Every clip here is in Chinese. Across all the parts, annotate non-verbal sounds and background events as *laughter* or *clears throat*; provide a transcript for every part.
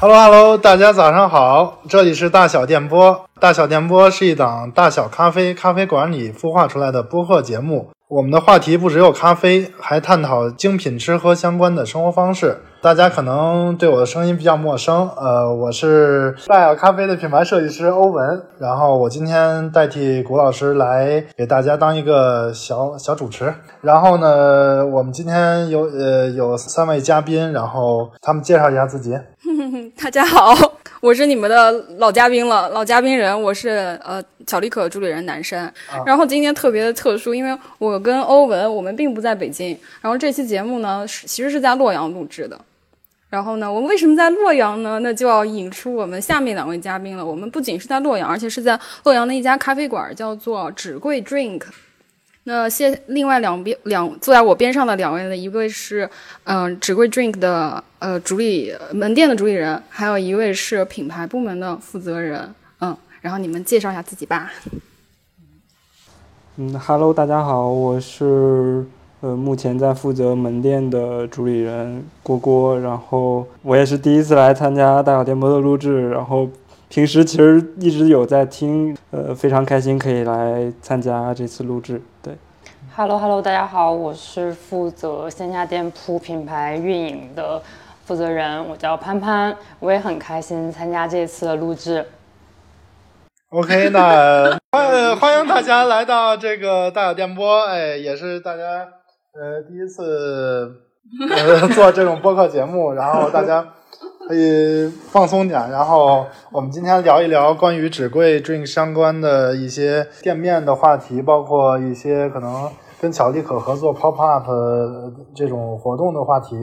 Hello Hello，大家早上好，这里是大小电波。大小电波是一档大小咖啡咖啡馆里孵化出来的播客节目。我们的话题不只有咖啡，还探讨精品吃喝相关的生活方式。大家可能对我的声音比较陌生，呃，我是大小咖啡的品牌设计师欧文。然后我今天代替谷老师来给大家当一个小小主持。然后呢，我们今天有呃有三位嘉宾，然后他们介绍一下自己。*laughs* 大家好，我是你们的老嘉宾了，老嘉宾人，我是呃巧力可主理人南山。然后今天特别的特殊，因为我跟欧文我们并不在北京，然后这期节目呢是其实是在洛阳录制的。然后呢，我们为什么在洛阳呢？那就要引出我们下面两位嘉宾了。我们不仅是在洛阳，而且是在洛阳的一家咖啡馆，叫做纸贵 Drink。那现另外两边两坐在我边上的两位呢，一位是嗯纸贵 Drink 的呃主理门店的主理人，还有一位是品牌部门的负责人。嗯，然后你们介绍一下自己吧。嗯，Hello，大家好，我是呃目前在负责门店的主理人郭郭，然后我也是第一次来参加大小电波的录制，然后平时其实一直有在听，呃非常开心可以来参加这次录制。对，Hello Hello，大家好，我是负责线下店铺品牌运营的负责人，我叫潘潘，我也很开心参加这次的录制。OK，那欢欢迎大家来到这个大小电波，哎，也是大家呃第一次呃做这种播客节目，然后大家可以放松点，然后我们今天聊一聊关于纸贵 drink 相关的一些店面的话题，包括一些可能跟巧力可合作 pop up 这种活动的话题，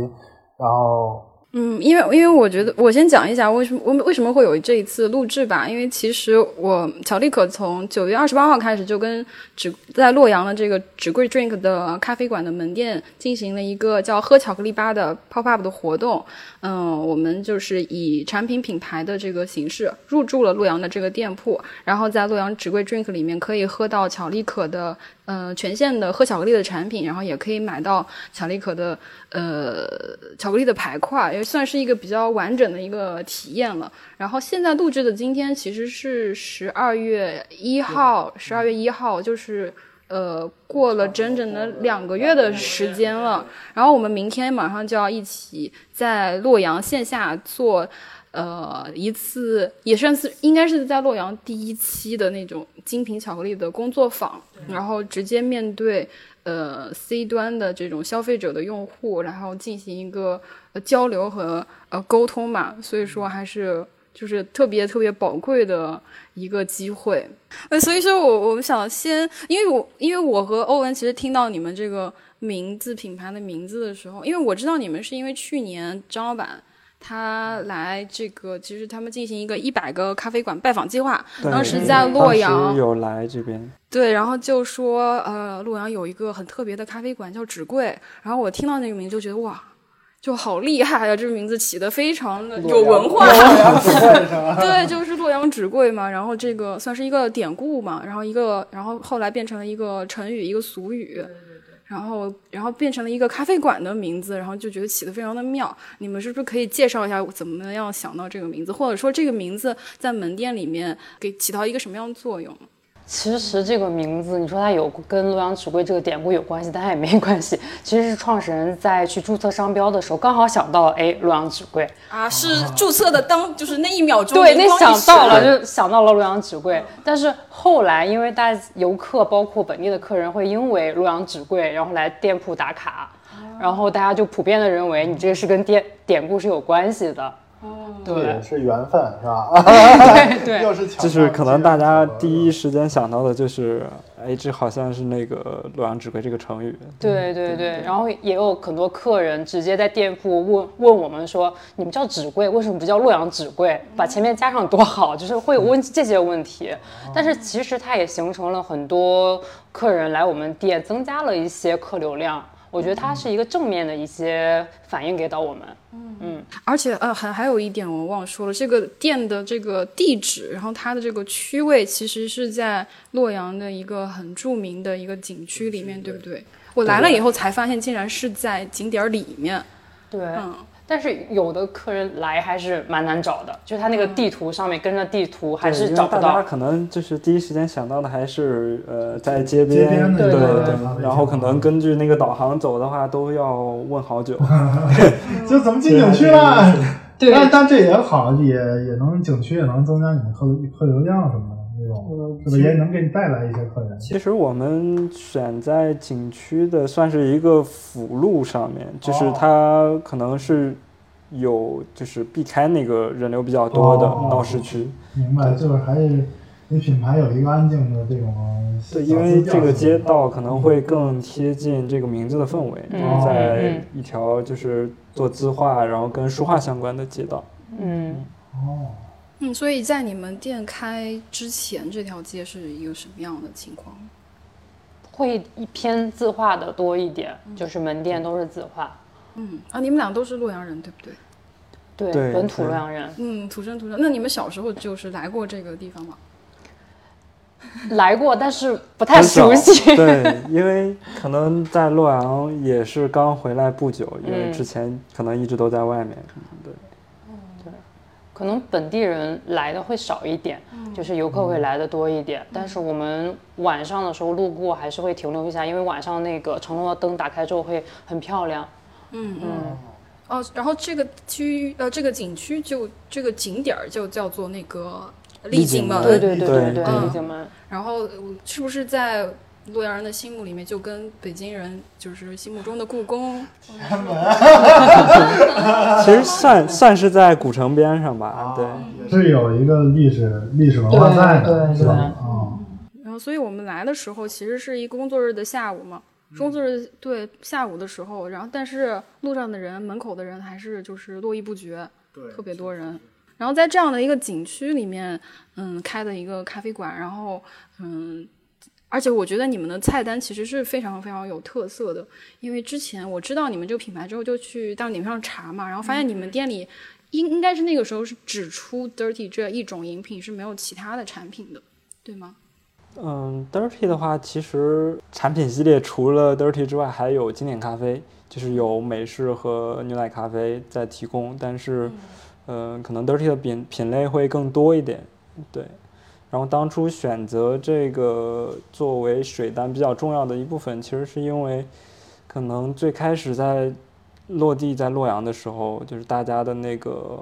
然后。嗯，因为因为我觉得，我先讲一下为什么我为什么会有这一次录制吧。因为其实我巧力可从九月二十八号开始就跟只在洛阳的这个纸贵 drink 的咖啡馆的门店进行了一个叫喝巧克力吧的 pop up 的活动。嗯，我们就是以产品品牌的这个形式入驻了洛阳的这个店铺，然后在洛阳纸贵 drink 里面可以喝到巧力可的呃全线的喝巧克力的产品，然后也可以买到巧克力可的呃巧克力的排块，也算是一个比较完整的一个体验了。然后现在录制的今天其实是十二月一号，十二月一号就是。呃，过了整整的两个月的时间了，然后我们明天马上就要一起在洛阳线下做，呃，一次也算是应该是在洛阳第一期的那种精品巧克力的工作坊，然后直接面对呃 C 端的这种消费者的用户，然后进行一个呃交流和呃沟通嘛，所以说还是。就是特别特别宝贵的一个机会，呃，所以说我我们想先，因为我因为我和欧文其实听到你们这个名字品牌的名字的时候，因为我知道你们是因为去年张老板他来这个，其实他们进行一个一百个咖啡馆拜访计划，当时在洛阳。有来这边，对，然后就说呃洛阳有一个很特别的咖啡馆叫纸贵，然后我听到那个名就觉得哇。就好厉害呀！这个名字起的非常的有文化，*laughs* 对，就是洛阳纸贵嘛。然后这个算是一个典故嘛，然后一个，然后后来变成了一个成语，一个俗语，然后然后变成了一个咖啡馆的名字，然后就觉得起的非常的妙。你们是不是可以介绍一下怎么样想到这个名字，或者说这个名字在门店里面给起到一个什么样的作用？其实这个名字，你说它有跟洛阳纸贵这个典故有关系，但它也没关系。其实是创始人在去注册商标的时候，刚好想到了，哎，洛阳纸贵啊，是注册的当就是那一秒钟，对，那想到了就想到了洛阳纸贵。但是后来，因为大游客包括本地的客人会因为洛阳纸贵，然后来店铺打卡，然后大家就普遍的认为你这个是跟典典故是有关系的。对，是缘分，是吧？对对，*laughs* 又是就是可能大家第一时间想到的就是，哎，这好像是那个洛阳纸贵这个成语。对对对，然后也有很多客人直接在店铺问问我们说，你们叫纸贵，为什么不叫洛阳纸贵？把前面加上多好，*laughs* 就是会问这些问题。*laughs* 但是其实它也形成了很多客人来我们店，增加了一些客流量。我觉得它是一个正面的一些反应给到我们，嗯。嗯，而且呃还还有一点我忘了说了，这个店的这个地址，然后它的这个区位其实是在洛阳的一个很著名的一个景区里面，对不对？我来了以后才发现，竟然是在景点里面，对，嗯，但是有的客人来还是蛮难找的，就是他那个地图上面跟着地图还是找不到。大家可能就是第一时间想到的还是呃在街街边，对对对然后可能根据那个导航走的话，都要问好久。*laughs* 就怎么进景区了？对但但这也好，也也能景区也能增加你们客客流量什么的那种，是不是也能给你带来一些客人？其实我们选在景区的算是一个辅路上面，就是它可能是有就是避开那个人流比较多的哦闹市区。明白，就是还是你品牌有一个安静的这种对，因为这个街道可能会更贴近这个名字的氛围，嗯就是在嗯一条就是做字画，然后跟书画相关的街道。嗯，哦，嗯，所以在你们店开之前，这条街是一个什么样的情况？会一偏字画的多一点，就是门店都是字画。嗯啊，你们俩都是洛阳人，对不对？对，对本土洛阳人嗯，土生土长。那你们小时候就是来过这个地方吗？*laughs* 来过，但是不太熟悉。对，*laughs* 因为可能在洛阳也是刚回来不久，因为嗯之前可能一直都在外面。对，可能本地人来的会少一点，就是游客会来的多一点。但是我们晚上的时候路过还是会停留一下，因为晚上那个城楼的灯打开之后会很漂亮。嗯嗯。哦，然后这个区域呃，这个景区就这个景点儿就叫做那个丽景门。对对对对，对对丽景门。然后呃是不是在洛阳人的心目里面，就跟北京人就是心目中的故宫？*laughs* 其实算算是在古城边上吧。对，也是有一个历史历史文化在的，对是吧？对啊，然后，所以我们来的时候其实是一个工作日的下午嘛。工作日对下午的时候，然后但是路上的人、门口的人还是就是络绎不绝，对特别多人。然后在这样的一个景区里面，嗯，开的一个咖啡馆，然后嗯，而且我觉得你们的菜单其实是非常非常有特色的，因为之前我知道你们这个品牌之后，就去到你们上查嘛，然后发现你们店里应应该是那个时候是只出 dirty 这一种饮品，是没有其他的产品的，对吗？嗯，Dirty 的话，其实产品系列除了 Dirty 之外，还有经典咖啡，就是有美式和牛奶咖啡在提供，但是，嗯、可能 Dirty 的品品类会更多一点，对。然后当初选择这个作为水单比较重要的一部分，其实是因为，可能最开始在落地在洛阳的时候，就是大家的那个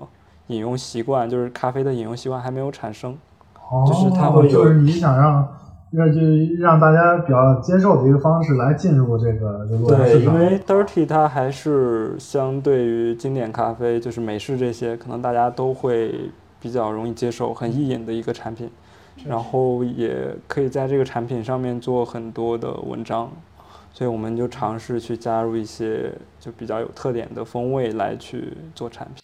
饮用习惯，就是咖啡的饮用习惯还没有产生。哦，就是它会有就是你想让让就让大家比较接受的一个方式来进入这个对，因为 Dirty 它还是相对于经典咖啡，就是美式这些，可能大家都会比较容易接受，很易饮的一个产品，然后也可以在这个产品上面做很多的文章，所以我们就尝试去加入一些就比较有特点的风味来去做产品。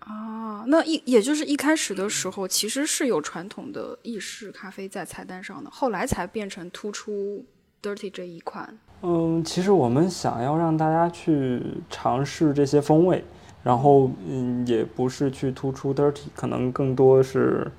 啊，那一也就是一开始的时候，其实是有传统的意式咖啡在菜单上的，后来才变成突出 dirty 这一款。嗯，其实我们想要让大家去尝试这些风味，然后嗯，也不是去突出 dirty，可能更多是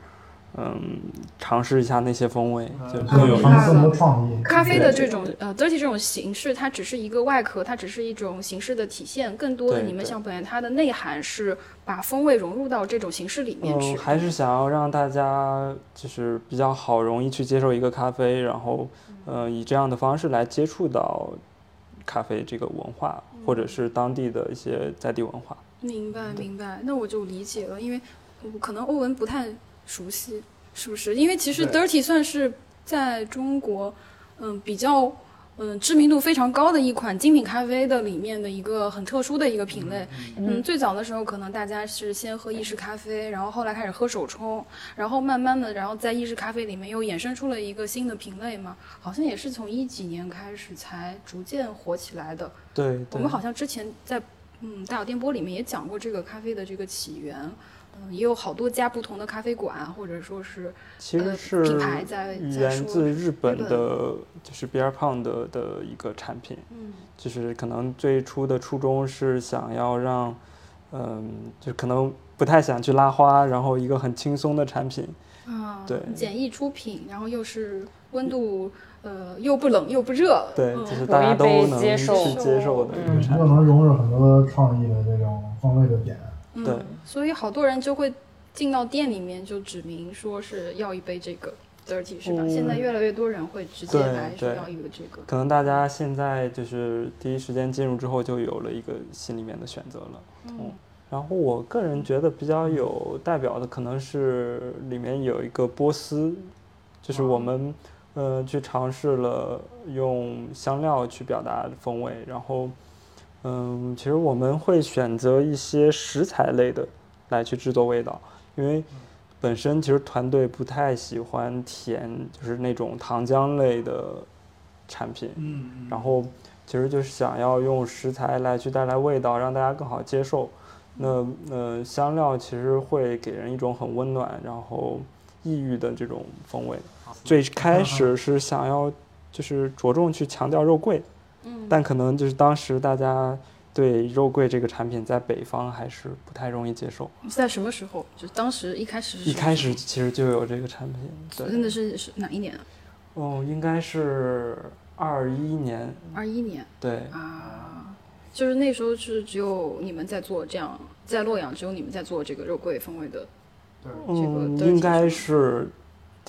嗯尝试一下那些风味，就更有意思。更更多创意。咖啡的这种呃 dirty 这种形式，它只是一个外壳，它只是一种形式的体现，更多的你们想表现它的内涵是把风味融入到这种形式里面去。嗯，还是想要让大家就是比较好容易去接受一个咖啡，然后呃以这样的方式来接触到咖啡这个文化，或者是当地的一些在地文化。明白明白，那我就理解了，因为我可能欧文不太熟悉，是不是？因为其实 dirty 算是在中国，嗯，比较嗯知名度非常高的一款精品咖啡的里面的一个很特殊的一个品类。嗯，最早的时候可能大家是先喝意式咖啡，然后后来开始喝手冲，然后慢慢的，然后在意式咖啡里面又衍生出了一个新的品类嘛，好像也是从一几年开始才逐渐火起来的。对对我们。好像之前在嗯大小电波里面也讲过这个咖啡的这个起源，嗯，也有好多家不同的咖啡馆，或者说是呃其实是品牌在在源自日本的，就是 Beer Pound 的的一个产品，嗯就是可能最初的初衷是想要让，嗯，就可能不太想去拉花，然后一个很轻松的产品。啊，对简易出品，然后又是温度呃又不冷又不热，对，嗯就是大家都能去接受接受的一个产又。能融入很多创意的这种风味的点。嗯对所以好多人就会进到店里面就指明说是要一杯这个 dirty 是吧？嗯现在越来越多人会直接来说要一个这个。可能大家现在就是第一时间进入之后，就有了一个心里面的选择了。嗯然后我个人觉得比较有代表的，可能是里面有一个波斯，就是我们呃去尝试了用香料去表达风味，然后嗯，其实我们会选择一些食材类的来去制作味道，因为本身其实团队不太喜欢甜，就是那种糖浆类的产品，嗯然后其实就是想要用食材来去带来味道，让大家更好接受。那呃，香料其实会给人一种很温暖，然后异域的这种风味。最开始是想要就是着重去强调肉桂，嗯但可能就是当时大家对肉桂这个产品在北方还是不太容易接受。是在什么时候？就当时一开始是一开始其实就有这个产品，候真对，的是是哪一年啊？哦，应该是二一年，二一年对，啊，就是那时候是只有你们在做这样，在洛阳只有你们在做这个肉桂风味的，这个嗯，应该是是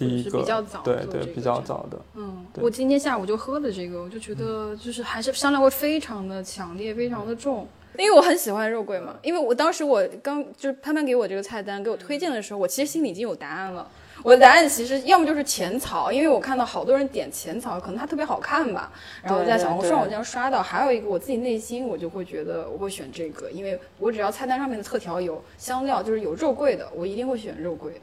第一是个，比较早对这个比较早的。嗯，我今天下午就喝的这个，我就觉得就是还是香料味非常的强烈，非常的重。因为我很喜欢肉桂嘛，因为我当时我刚就是潘潘给我这个菜单给我推荐的时候，我其实心里已经有答案了。我的答案其实要么就是浅草，因为我看到好多人点浅草，可能它特别好看吧。然后在小红书上我这样刷到，还有一个我自己内心我就会觉得我会选这个，因为我只要菜单上面的特调有香料，就是有肉桂的，我一定会选肉桂的。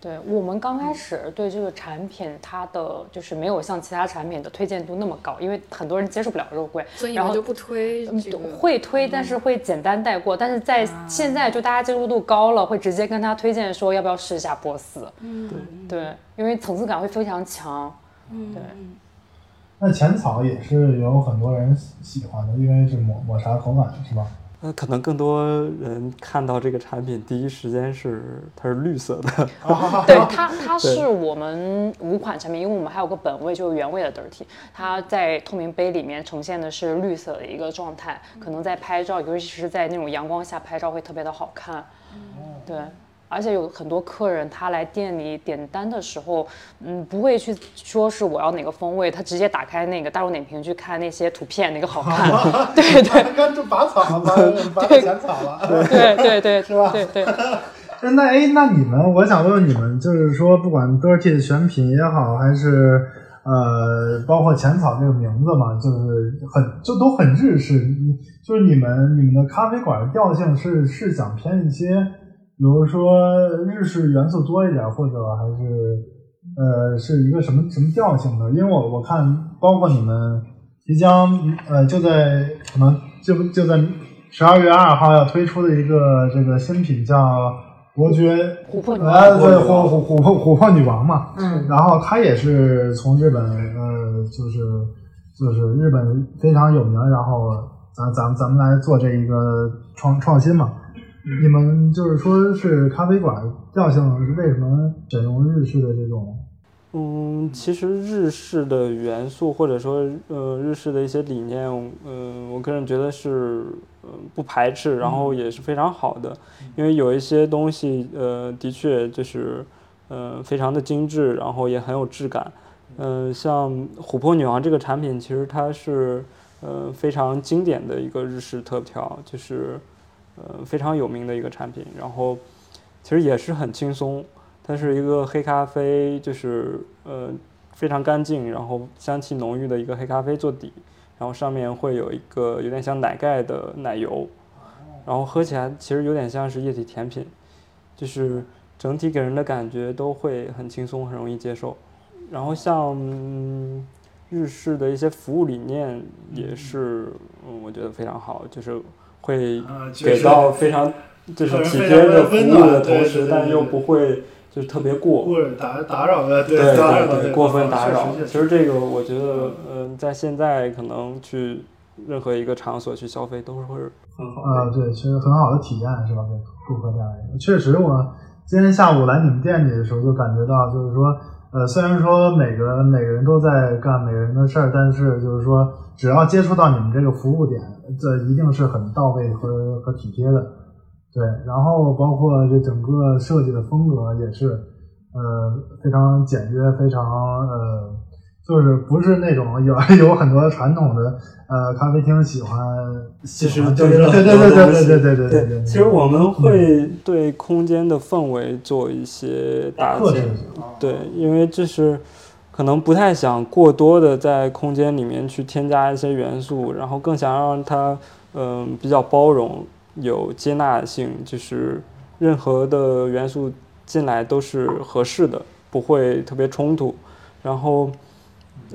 对我们刚开始对这个产品，它的就是没有像其他产品的推荐度那么高，因为很多人接受不了肉桂，然后所以然后就不推嗯这个。会推，但是会简单带过。但是在现在就大家接受度高了，会直接跟他推荐说要不要试一下波斯。嗯，对，因为层次感会非常强。嗯，对嗯那浅草也是有很多人喜喜欢的，因为是抹抹茶口感，是吧？那可能更多人看到这个产品，第一时间是它是绿色的，*laughs* 对它，它是我们五款产品，因为我们还有个本味，就是原味的 dirty，它在透明杯里面呈现的是绿色的一个状态，可能在拍照，尤其是在那种阳光下拍照会特别的好看。对。而且有很多客人他来店里点单的时候，嗯，不会去说是我要哪个风味，他直接打开那个大众点评去看那些图片哪个好看。*laughs* 对对刚就拔草了，*laughs* 拔拔浅草了。对对对，*laughs* 是吧对对。那哎，那你们，我想问问你们，就是说，不管 Dirty 的选品也好，还是呃，包括浅草这个名字嘛，就是很就都很日式。就是你们你们的咖啡馆的调性是是想偏一些，比如说日式元素多一点，或者还是呃是一个什么什么调性的？因为我我看，包括你们即将呃就在可能就就在十二月二号要推出的一个这个新品叫伯爵琥珀女呃，王，对，琥琥琥珀琥珀女王嘛，嗯，然后它也是从日本呃，就是就是日本非常有名，然后咱咱咱们来做这一个创创新嘛。你们就是说是咖啡馆调性是为什么选用日式的这种？嗯，其实日式的元素或者说呃日式的一些理念，嗯、我个人觉得是呃不排斥，然后也是非常好的，因为有一些东西呃的确就是呃非常的精致，然后也很有质感。嗯、像琥珀女王这个产品，其实它是呃非常经典的一个日式特调，就是呃非常有名的一个产品，然后其实也是很轻松。它是一个黑咖啡，就是呃非常干净，然后香气浓郁的一个黑咖啡做底，然后上面会有一个有点像奶盖的奶油，然后喝起来其实有点像是液体甜品，就是整体给人的感觉都会很轻松，很容易接受。然后像、嗯、日式的一些服务理念也是，嗯，我觉得非常好，就是会给到非常就是体贴的服务的同时，但又不会就是特别过。或者打打扰的，对对对，过分打扰。其实这个我觉得，嗯、在现在可能去任何一个场所去消费都是会很好啊、对，其实很好的体验是吧？给顾客带来的。确实，我今天下午来你们店里的时候就感觉到，就是说，呃，虽然说每个每个人都在干每个人的事儿，但是就是说，只要接触到你们这个服务点，这一定是很到位和和体贴的。对，然后包括这整个设计的风格也是，呃，非常简约，非常呃，就是不是那种有 *laughs* 有很多传统的呃咖啡厅喜欢喜其实欢对就是对对对对对对对对对，其实我们会对空间的氛围做一些搭克制建，对，因为这是可能不太想过多的在空间里面去添加一些元素，然后更想让它嗯、比较包容，有接纳性，就是任何的元素进来都是合适的，不会特别冲突。然后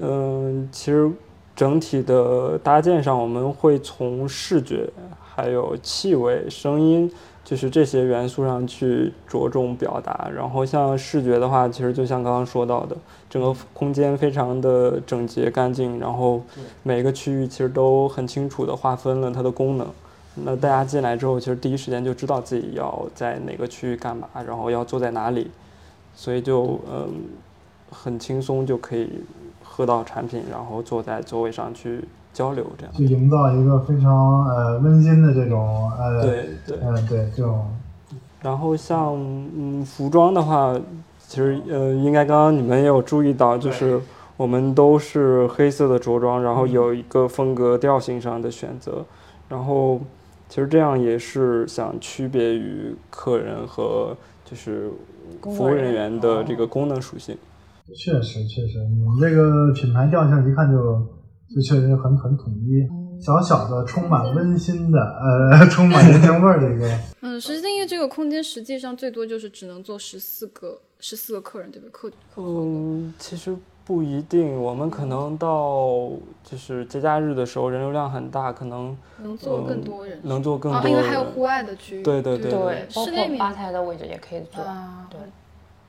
嗯、其实整体的搭建上，我们会从视觉、还有气味、声音，就是这些元素上去着重表达。然后像视觉的话，其实就像刚刚说到的，整个空间非常的整洁干净，然后每个区域其实都很清楚的划分了它的功能。那大家进来之后，其实第一时间就知道自己要在哪个区域干嘛，然后要坐在哪里，所以就嗯很轻松就可以喝到产品，然后坐在座位上去交流这样。去营造一个非常呃温馨的这种呃对对。呃对这种然后像嗯服装的话，其实呃应该刚刚你们也有注意到，就是我们都是黑色的着装，然后有一个风格调性上的选择，然后其实这样也是想区别于客人和就是服务人员的这个功能属性。确实确实，你们这个品牌调性一看就就确实很很统一，小小的充满温馨的呃 *laughs* 充满人情味儿的一个。*laughs* 嗯，实际因为这个空间实际上最多就是只能坐十四个十四个客人，对不对客。嗯，其实不一定，我们可能到就是节假日的时候人流量很大，可能能坐更多人，能坐更啊，多因为还有户外的区域，对对对对对，包括室内吧台的位置也可以坐。啊，对。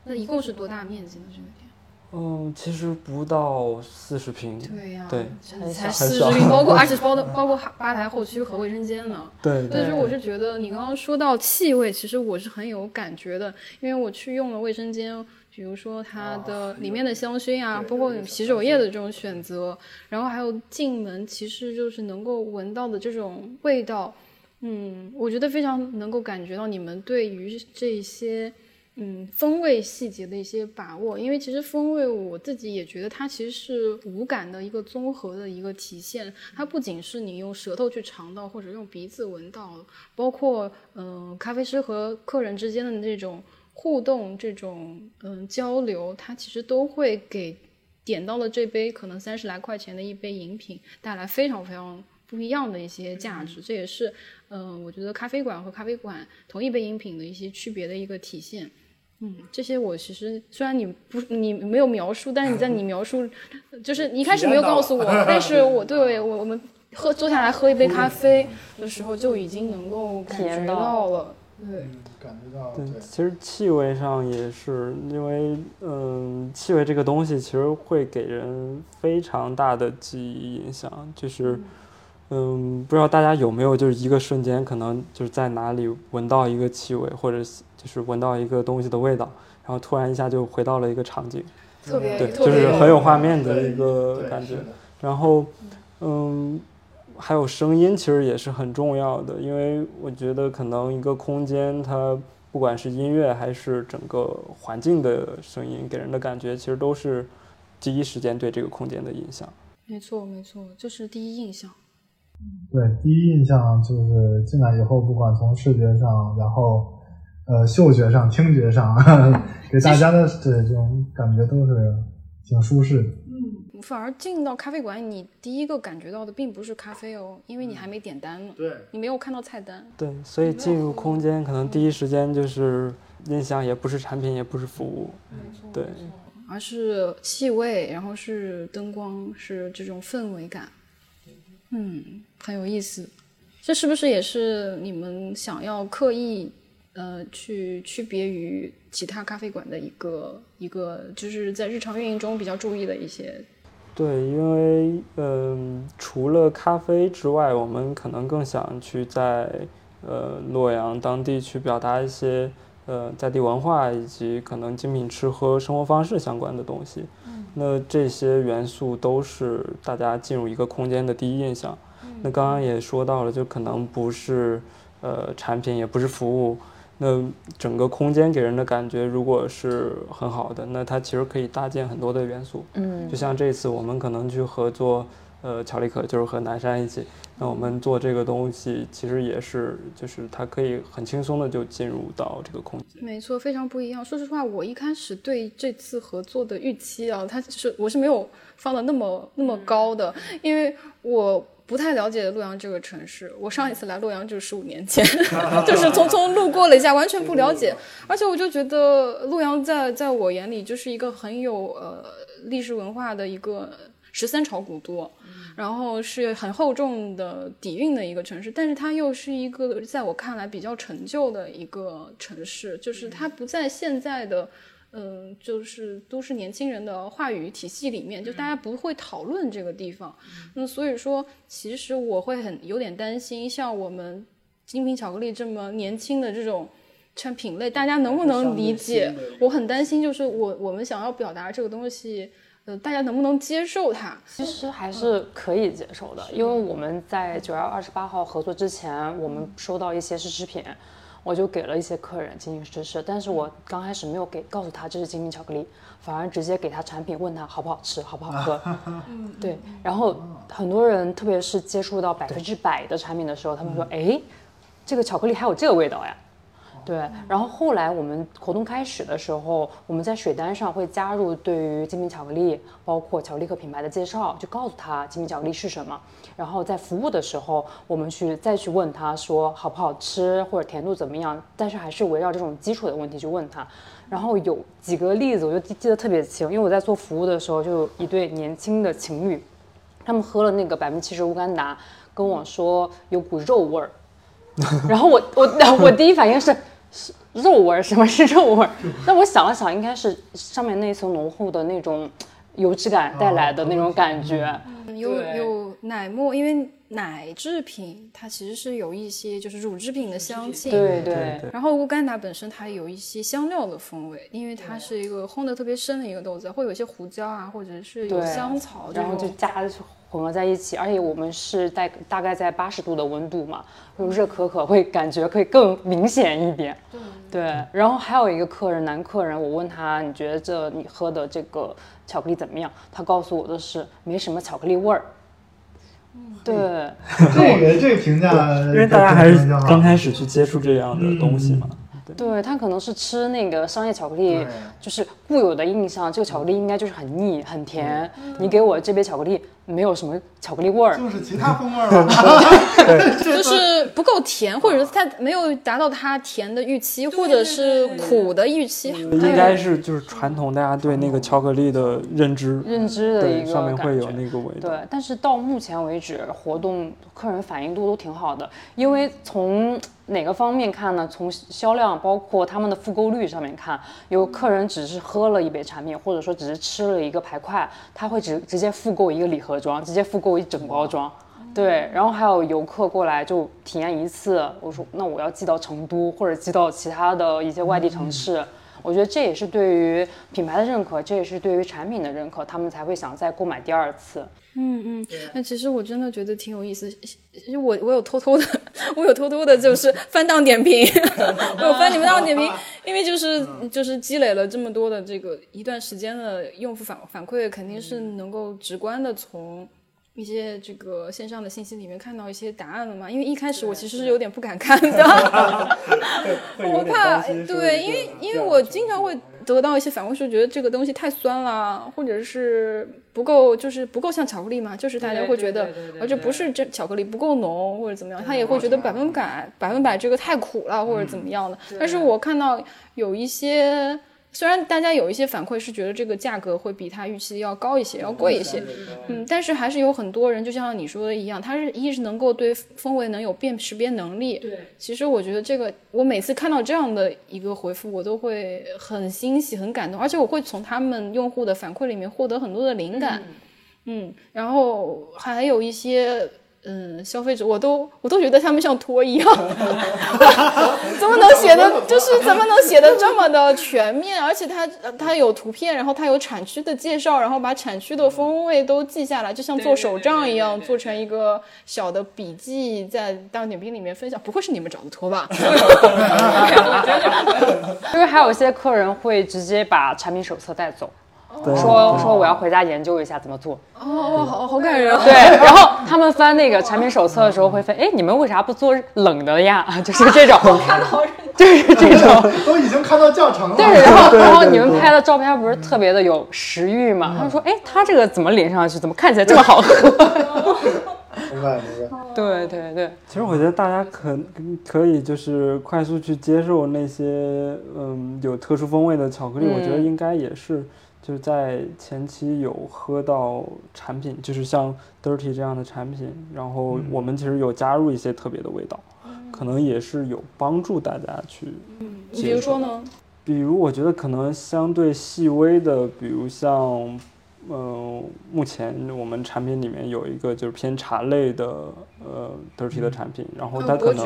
那一共是多大面积呢？这个店？嗯，其实不到四十平。对呀、对才四十平，包括 *laughs* 而且包的包括吧台后区和卫生间呢。对所以说，我是觉得你刚刚说到气味，其实我是很有感觉的，因为我去用了卫生间，比如说它的里面的香薰啊，包括洗手液的这种选择，然后还有进门，其实就是能够闻到的这种味道，嗯，我觉得非常能够感觉到你们对于这些。嗯，风味细节的一些把握，因为其实风味我自己也觉得它其实是五感的一个综合的一个体现。它不仅是你用舌头去尝到，或者用鼻子闻到，包括嗯、呃咖啡师和客人之间的这种互动、这种嗯、交流，它其实都会给点到了这杯可能三十来块钱的一杯饮品带来非常非常不一样的一些价值。这也是嗯、呃我觉得咖啡馆和咖啡馆同一杯饮品的一些区别的一个体现。嗯，这些我其实虽然你不你没有描述，但是你在你描述，*laughs* 就是你一开始没有告诉我，但是我 *laughs* 对我我们喝坐下来喝一杯咖啡的时候就已经能够感觉体验到到了。对，感觉到对，其实气味上也是，因为嗯，气味这个东西其实会给人非常大的记忆影响，就是嗯，不知道大家有没有就是一个瞬间，可能就是在哪里闻到一个气味，或者是就是闻到一个东西的味道，然后突然一下就回到了一个场景，特别对，就是很有画面的一个感觉。然后，嗯，还有声音其实也是很重要的，因为我觉得可能一个空间它不管是音乐还是整个环境的声音，给人的感觉其实都是第一时间对这个空间的印象。没错没错，就是第一印象。对，第一印象就是进来以后，不管从视觉上，然后呃嗅觉上、听觉上，*laughs* 给大家的对这种感觉都是挺舒适的。嗯反而进到咖啡馆，你第一个感觉到的并不是咖啡哦，因为你还没点单呢，对，你没有看到菜单。对，所以进入空间可能第一时间就是印象，也不是产品，也不是服务，对。而是气味，然后是灯光，是这种氛围感，嗯，很有意思。这是不是也是你们想要刻意呃去区别于其他咖啡馆的一个一个，就是在日常运营中比较注意的一些？对，因为嗯，除了咖啡之外，我们可能更想去在呃洛阳当地去表达一些呃在地文化以及可能精品吃喝生活方式相关的东西。那这些元素都是大家进入一个空间的第一印象。那刚刚也说到了，就可能不是呃产品，也不是服务。那整个空间给人的感觉，如果是很好的，那它其实可以搭建很多的元素。嗯，就像这次我们可能去合作，呃，乔力可就是和南山一起，那我们做这个东西，其实也是，就是它可以很轻松的就进入到这个空间。没错，非常不一样。说实话，我一开始对这次合作的预期啊，它是我是没有放的那么那么高的，因为我。不太了解洛阳这个城市，我上一次来洛阳就是十五年前，*laughs* 就是匆匆路过了一下，完全不了解。*laughs* 而且我就觉得洛阳在在我眼里就是一个很有呃历史文化的一个十三朝古都，然后是很厚重的底蕴的一个城市，但是它又是一个在我看来比较陈旧的一个城市，就是它不在现在的。嗯，就是都市年轻人的话语体系里面，就大家不会讨论这个地方。那所以说，其实我会很有点担心，像我们精品巧克力这么年轻的这种产品类，大家能不能理解？我很担心，就是我我们想要表达这个东西，呃，大家能不能接受它？其实还是可以接受的，因为我们在九月二十八号合作之前，我们收到一些试吃品。我就给了一些客人进行试吃，但是我刚开始没有给告诉他这是精品巧克力，反而直接给他产品，问他好不好吃，好不好喝。*laughs* 对，然后很多人，特别是接触到百分之百的产品的时候，他们说，哎，这个巧克力还有这个味道呀。对，然后后来我们活动开始的时候，我们在水单上会加入对于精品巧克力，包括巧克力品牌的介绍，就告诉他精品巧克力是什么。然后在服务的时候，我们去再去问他说好不好吃或者甜度怎么样，但是还是围绕这种基础的问题去问他。然后有几个例子我就记得特别清，因为我在做服务的时候，就有一对年轻的情侣，他们喝了那个百分之七十乌干达，跟我说有股肉味儿，*laughs* 然后我我 *laughs* 我第一反应是。是肉味儿，什么是肉味儿？*laughs* 那我想了想，应该是上面那一层浓厚的那种油脂感带来的那种感觉。有有奶沫，因为奶制品它其实是有一些就是乳制品的香气。对对。然后乌干达本身它有一些香料的风味，因为它是一个烘的特别深的一个豆子，会有一些胡椒啊，或者是有香草，然后就加混合在一起。而且我们是在大概在八十度的温度嘛，就热可可会感觉会更明显一点。对。对。然后还有一个客人，男客人，我问他你觉得这你喝的这个巧克力怎么样？他告诉我的是没什么巧克力味儿。对，这个这个评价，因为大家还是刚开始去接触这样的东西嘛。对他可能是吃那个商业巧克力，就是固有的印象，这个巧克力应该就是很腻、很甜。你给我这杯巧克力。没有什么巧克力味儿，就是其他风味儿 *laughs* *laughs* 就是不够甜，或者是它没有达到它甜的预期，或者是苦的预期。应该是就是传统大家对那个巧克力的认知，认知的一个上面会有那个味道。对，但是到目前为止，活动客人反应度都挺好的，因为从哪个方面看呢？从销量，包括他们的复购率上面看，有客人只是喝了一杯产品，或者说只是吃了一个排块，他会直直接复购一个礼盒。装直接复购一整包装，对，然后还有游客过来就体验一次，我说那我要寄到成都或者寄到其他的一些外地城市，我觉得这也是对于品牌的认可，这也是对于产品的认可，他们才会想再购买第二次。嗯嗯，那其实我真的觉得挺有意思，其实我我有偷偷的，我有偷偷的就是翻档点评，*laughs* 我有翻你们档点评，因为就是就是积累了这么多的这个一段时间的用户反反馈，肯定是能够直观的从一些这个线上的信息里面看到一些答案了嘛。因为一开始我其实是有点不敢看的，*laughs* 我怕对，因为因为我经常会。得到一些反馈说觉得这个东西太酸了，或者是不够，就是不够像巧克力嘛，就是大家会觉得，而且不是这巧克力不够浓或者怎么样，他也会觉得百分百百分百这个太苦了或者怎么样的。但是我看到有一些。虽然大家有一些反馈是觉得这个价格会比他预期要高一些，要贵一些，嗯，但是还是有很多人就像你说的一样，他是一是能够对氛围能有辨识别能力。对，其实我觉得这个，我每次看到这样的一个回复，我都会很欣喜、很感动，而且我会从他们用户的反馈里面获得很多的灵感。嗯，然后还有一些。嗯，消费者我都我都觉得他们像托一样，*laughs* 怎么能写的，*laughs* 就是怎么能写的这么的全面，而且它它有图片，然后它有产区的介绍，然后把产区的风味都记下来，就像做手账一样，做成一个小的笔记，在大点评里面分享。不会是你们找的托吧？因 *laughs* 为还有一些客人会直接把产品手册带走。说说我要回家研究一下怎么做哦，好好感人。对，然后他们翻那个产品手册的时候会翻，哎，你们为啥不做冷的呀？*laughs* 就是这种，*laughs* 就是这种，*laughs* 都已经看到教程了。对，然后然后你们拍的照片不是特别的有食欲嘛？他们说，哎，他这个怎么淋上去？怎么看起来这么好喝？明白明白。对对对，其实我觉得大家可可以就是快速去接受那些嗯有特殊风味的巧克力，我觉得应该也是。就是在前期有喝到产品，就是像 Dirty 这样的产品，然后我们其实有加入一些特别的味道，可能也是有帮助大家去。嗯，比如说呢？比如我觉得可能相对细微的，比如像，呃，目前我们产品里面有一个就是偏茶类的，呃，Dirty 的产品，然后它可能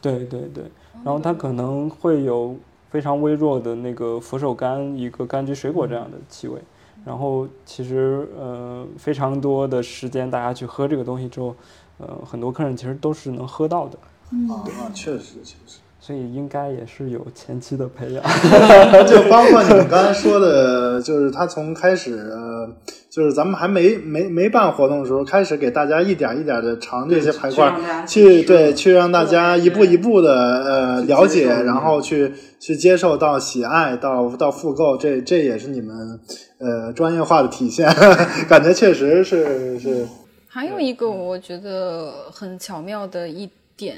对对对，然后它可能会有。非常微弱的那个佛手柑，一个柑橘水果这样的气味，然后其实呃非常多的时间，大家去喝这个东西之后，呃很多客人其实都是能喝到的。啊，确实确实。所以应该也是有前期的培养，*laughs* 就包括你们刚才说的，就是他从开始，呃，就是咱们还没没没办活动的时候，开始给大家一点一点的尝这些排块，去对，去让大家一步一步的呃了解，然后去去接受到喜爱到到复购，这这也是你们呃专业化的体现，*laughs* 感觉确实是是。还有一个我觉得很巧妙的一点。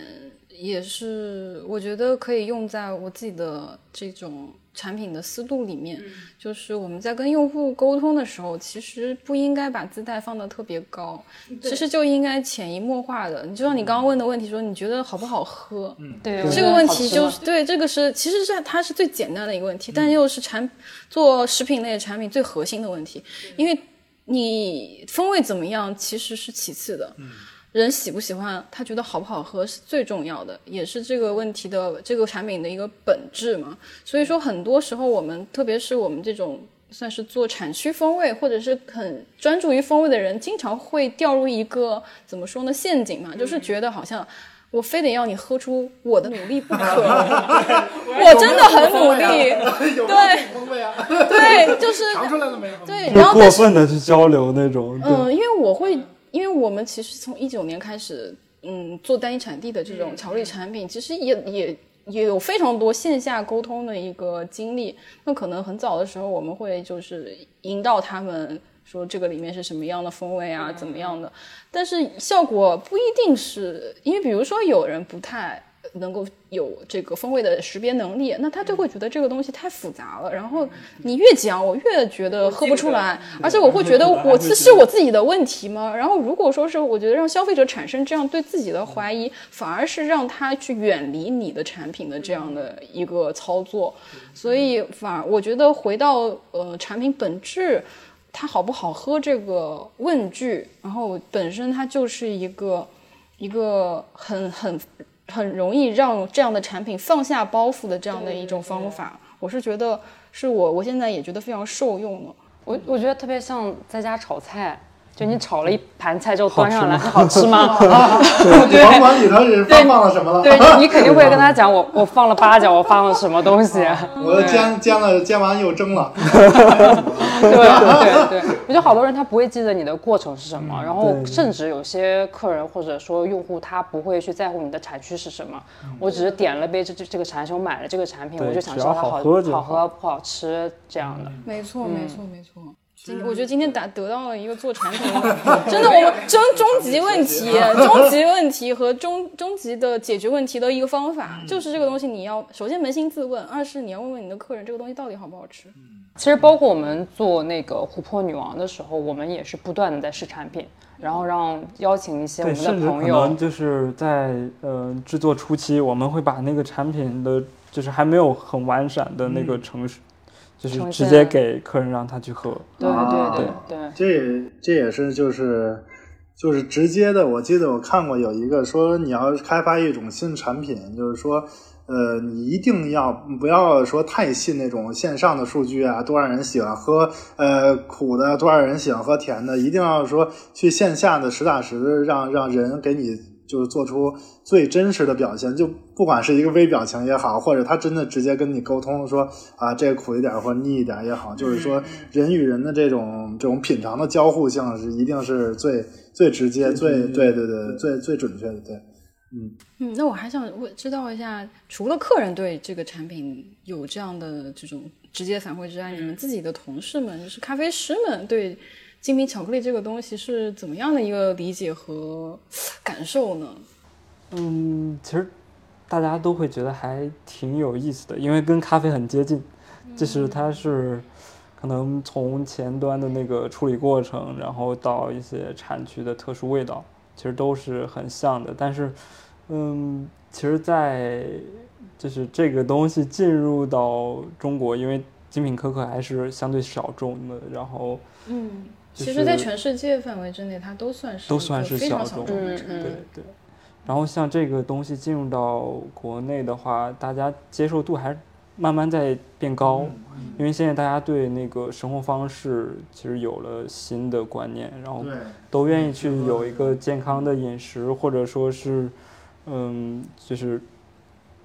也是，我觉得可以用在我自己的这种产品的思路里面。就是我们在跟用户沟通的时候，其实不应该把姿态放得特别高，其实就应该潜移默化的。你就像你刚刚问的问题，说你觉得好不好喝？嗯，对，这个问题就是对这个是，其实是它是最简单的一个问题，但又是产做食品类产品最核心的问题，因为你风味怎么样其实是其次的。嗯。人喜不喜欢，他觉得好不好喝是最重要的，也是这个问题的这个产品的一个本质嘛。所以说，很多时候我们，特别是我们这种算是做产区风味或者是很专注于风味的人，经常会掉入一个怎么说呢陷阱嘛，就是觉得好像我非得要你喝出我的努力不可，*laughs* 我真的很努力，*laughs* 对，对，就是尝出来了没有？对，然后过分的去交流那种，嗯，因为我会。因为我们其实从一九年开始，嗯，做单一产地的这种巧克力产品，其实也也也有非常多线下沟通的一个经历。那可能很早的时候，我们会就是引导他们说这个里面是什么样的风味啊，怎么样的，但是效果不一定是因为，比如说有人不太。能够有这个风味的识别能力，那他就会觉得这个东西太复杂了。然后你越讲，我越觉得喝不出来，而且我会觉得我这是我自己的问题吗？然后如果说是我觉得让消费者产生这样对自己的怀疑，反而是让他去远离你的产品的这样的一个操作。所以反而我觉得回到呃产品本质，它好不好喝这个问句，然后本身它就是一个一个很很。很容易让这样的产品放下包袱的这样的一种方法，我是觉得是我我现在也觉得非常受用的。我我觉得特别像在家炒菜。就你炒了一盘菜之后端上来，*laughs* 好吃吗？*laughs* 对，甭 *laughs* 管里头是放了什么了。对，你肯定会跟他讲，我我放了八角，我放了什么东西。我煎煎了，煎完又蒸了。对对对，我觉得好多人他不会记得你的过程是什么，然后甚至有些客人或者说用户他不会去在乎你的产区是什么。我只是点了杯这这这个产品，我买了这个产品，我就想知道它好好喝不好吃这样的。没错没错没错。今我觉得今天打得到了一个做产品，*laughs* 真的我们终终极问题、*laughs* 终极问题和终终极的解决问题的一个方法，就是这个东西你要首先扪心自问，二是你要问问你的客人这个东西到底好不好吃。其实包括我们做那个琥珀女王的时候，我们也是不断的在试产品，然后让邀请一些我们的朋友，可能就是在呃制作初期，我们会把那个产品的就是还没有很完善的那个程序。就是直接给客人让他去喝。对啊对对对，这也这也是就是就是直接的。我记得我看过有一个说，你要开发一种新产品，就是说，呃，你一定要不要说太信那种线上的数据啊，多少人喜欢喝呃苦的，多少人喜欢喝甜的，一定要说去线下的实打实的让让人给你。就是做出最真实的表现，就不管是一个微表情也好，或者他真的直接跟你沟通说啊，这个苦一点或者腻一点也好，就是说人与人的这种这种品尝的交互性是一定是最最直接、最对对对最最准确的，对，嗯。嗯，那我还想问知道一下，除了客人对这个产品有这样的这种直接反馈之外，你们自己的同事们，就是咖啡师们对。精品巧克力这个东西是怎么样的一个理解和感受呢？嗯，其实大家都会觉得还挺有意思的，因为跟咖啡很接近，就是它是可能从前端的那个处理过程，然后到一些产区的特殊味道，其实都是很像的。但是，嗯，其实，在就是这个东西进入到中国，因为精品可可还是相对小众的，然后嗯。就其实，在全世界范围之内，它都算是都算是非常小众。对对。然后像这个东西进入到国内的话，大家接受度还慢慢在变高，因为现在大家对那个生活方式其实有了新的观念，然后，都愿意去有一个健康的饮食，或者说是，嗯，就是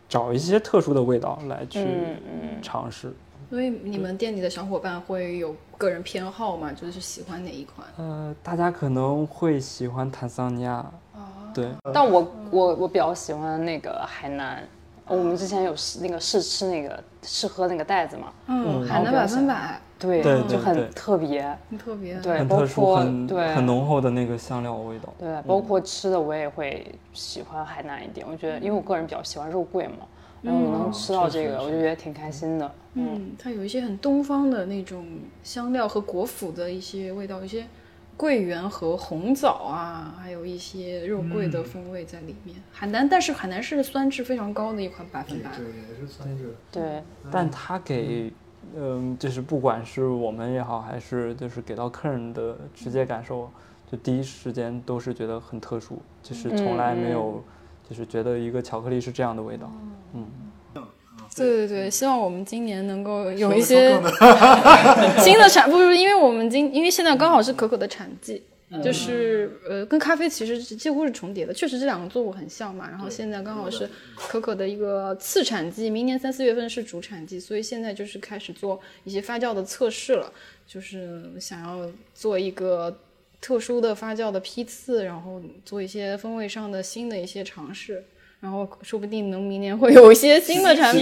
找一些特殊的味道来去嗯嗯尝试。所以你们店里的小伙伴会有个人偏好吗？就是喜欢哪一款？呃，大家可能会喜欢坦桑尼亚，啊对，但我我我比较喜欢那个海南，我们之前有试那个试吃那个试喝那个袋子嘛，嗯，海南百分百，对，对就很特别，很特别。对，包很特殊，括很对很浓厚的那个香料味道。对，包括吃的我也会喜欢海南一点，我觉得因为我个人比较喜欢肉桂嘛，然后能吃到这个，我就觉得挺开心的。嗯，嗯，它有一些很东方的那种香料和果脯的一些味道，一些桂圆和红枣啊，还有一些肉桂的风味在里面。海南，但是海南是酸质非常高的一款百分百。对，也是酸质。对，但它给，嗯，就是不管是我们也好，还是就是给到客人的直接感受，就第一时间都是觉得很特殊，就是从来没有，就是觉得一个巧克力是这样的味道。嗯，对对对，希望我们今年能够有一些 *laughs* 新的产，不是因为我们今因为现在刚好是可可的产季，就是呃跟咖啡其实几乎是重叠的，确实这两个作物很像嘛。然后现在刚好是可可的一个次产季，明年三四月份是主产季，所以现在就是开始做一些发酵的测试了，就是想要做一个特殊的发酵的批次，然后做一些风味上的新的一些尝试。然后说不定能明年会有一些新的产品，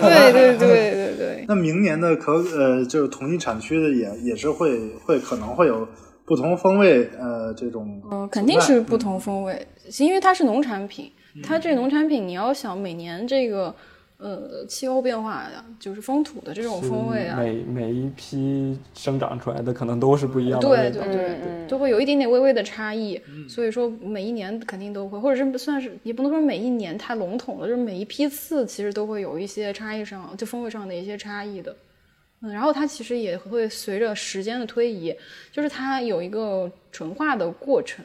对对对对对。那明年的可呃，就是同一产区的也也是会会可能会有不同风味呃这种嗯，肯定是不同风味，因为它是农产品，它这农产品你要想每年这个呃气候变化呀，就是风土的这种风味啊，每每一批生长出来的可能都是不一样的味道。对对对对，都会有一点点微微的差异。所以说每一年肯定都会，或者是算是也不能说每一年太笼统了，就是每一批次其实都会有一些差异上，就风味上的一些差异的。嗯，然后它其实也会随着时间的推移，就是它有一个纯化的过程。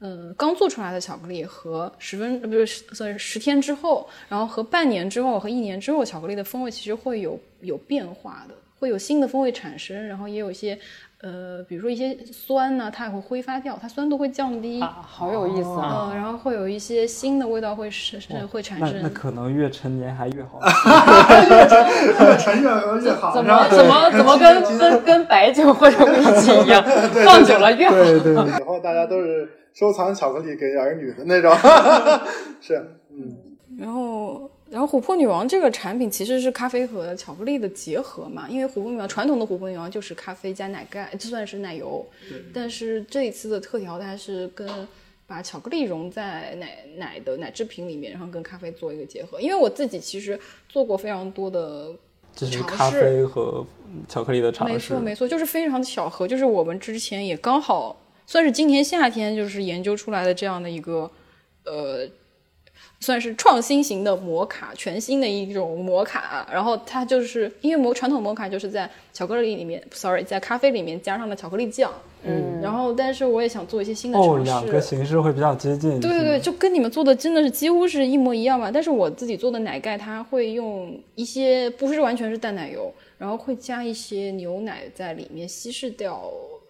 嗯，刚做出来的巧克力和十分呃不是，sorry 十天之后，然后和半年之后和一年之后，巧克力的风味其实会有有变化的，会有新的风味产生，然后也有一些呃，比如说一些酸呢，它也会挥发掉，它酸度会降低，啊，好有意思啊！嗯，然后会有一些新的味道会是是会产那那。可能越陈年还越好。越陈越喝越好，怎么怎么怎么跟跟跟白酒或者威士忌一样，*laughs* 放久了越好。对对，以后大家都是收藏巧克力给儿女的那种，*laughs* 是，嗯，然后，然后琥珀女王这个产品其实是咖啡和巧克力的结合嘛，因为琥珀女王传统的琥珀女王就是咖啡加奶盖，就算是奶油，但是这一次的特调它是跟把巧克力融在奶奶的奶制品里面，然后跟咖啡做一个结合。因为我自己其实做过非常多的这是咖啡和巧克力的尝试没错，。没错，就是非常巧合，就是我们之前也刚好算是今年夏天就是研究出来的这样的一个呃算是创新型的摩卡，全新的一种摩卡。然后它就是因为摩传统摩卡就是在巧克力里面，sorry，在咖啡里面加上了巧克力酱。嗯，然后但是我也想做一些新的尝哦，试。两个形式会比较接近。对对对，就跟你们做的真的是几乎是一模一样嘛。但是我自己做的奶盖，它会用一些不是完全是淡奶油，然后会加一些牛奶在里面稀释掉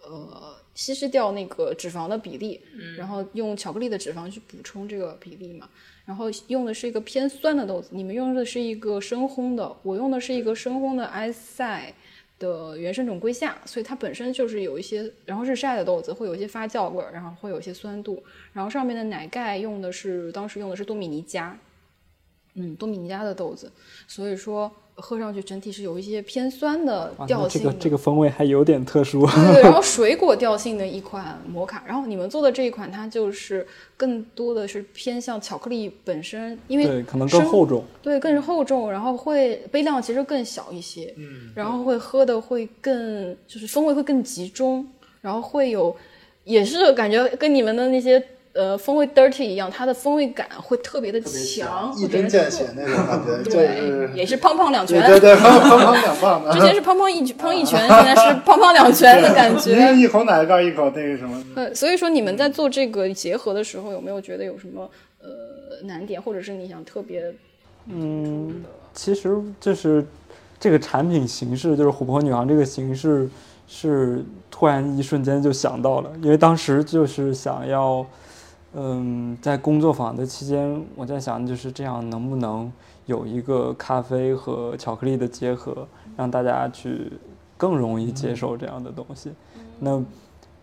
呃稀释掉那个脂肪的比例，然后用巧克力的脂肪去补充这个比例嘛。然后用的是一个偏酸的豆子，你们用的是一个深烘的，我用的是一个深烘的埃塞。的原生种龟夏，所以它本身就是有一些，然后日晒的豆子会有一些发酵味儿，然后会有一些酸度，然后上面的奶盖用的是当时用的是多米尼加，嗯，多米尼加的豆子，所以说喝上去整体是有一些偏酸的啊调性这个这个风味还有点特殊。对，*laughs* 然后水果调性的一款摩卡，然后你们做的这一款，它就是更多的是偏向巧克力本身，因为对，可能更厚重。对，更是厚重，然后会杯量其实更小一些，嗯，然后会喝的会更，就是风味会更集中，然后会有，也是感觉跟你们的那些呃风味 dirty 一样，它的风味感会特别的强，一针见血那种感觉，对，也是胖胖两拳，对对对，*laughs* 胖胖两棒的。之前是胖胖一胖一拳，现在是 *laughs* 胖胖两拳的感觉。一口奶盖一口那个什么？呃，所以说你们在做这个结合的时候，有没有觉得有什么呃难点，或者是你想特别嗯，其实就是这个产品形式，就是琥珀女王这个形式，是突然一瞬间就想到了，因为当时就是想要，嗯，在工作坊的期间，我在想就是这样能不能有一个咖啡和巧克力的结合，让大家去更容易接受这样的东西。那，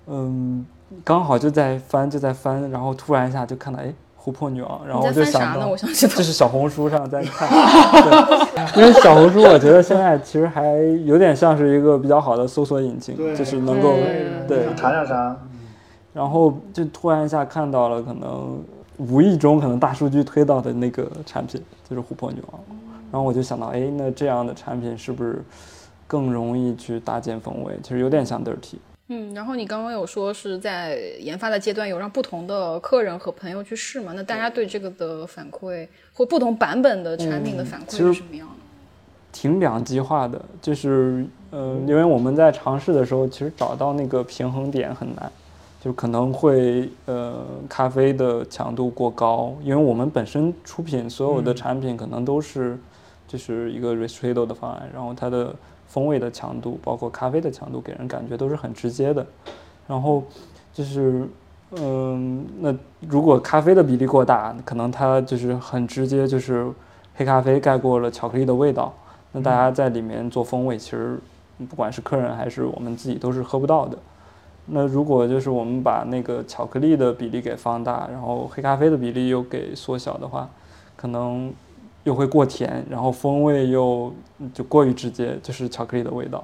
嗯，刚好就在翻就在翻，然后突然一下就看到，哎。琥珀女王，然后我就想到这。是小红书上在看，对，因为小红书我觉得现在其实还有点像是一个比较好的搜索引擎，就是能够嗯对，查查啥？然后就突然一下看到了，可能无意中可能大数据推到的那个产品就是琥珀女王，然后我就想到，哎，那这样的产品是不是更容易去搭建风味？其实有点像 dirty，嗯，然后你刚刚有说是在研发的阶段有让不同的客人和朋友去试嘛？那大家对这个的反馈或不同版本的产品的反馈是什么样的？挺两极化的，就是呃，因为我们在尝试的时候，其实找到那个平衡点很难，就可能会呃咖啡的强度过高，因为我们本身出品所有的产品可能都是就是一个 ristretto 的方案，然后它的风味的强度，包括咖啡的强度，给人感觉都是很直接的，然后就是。嗯，那如果咖啡的比例过大，可能它就是很直接，就是黑咖啡盖过了巧克力的味道。那大家在里面做风味，其实不管是客人还是我们自己都是喝不到的。那如果就是我们把那个巧克力的比例给放大，然后黑咖啡的比例又给缩小的话，可能又会过甜，然后风味又就过于直接，就是巧克力的味道。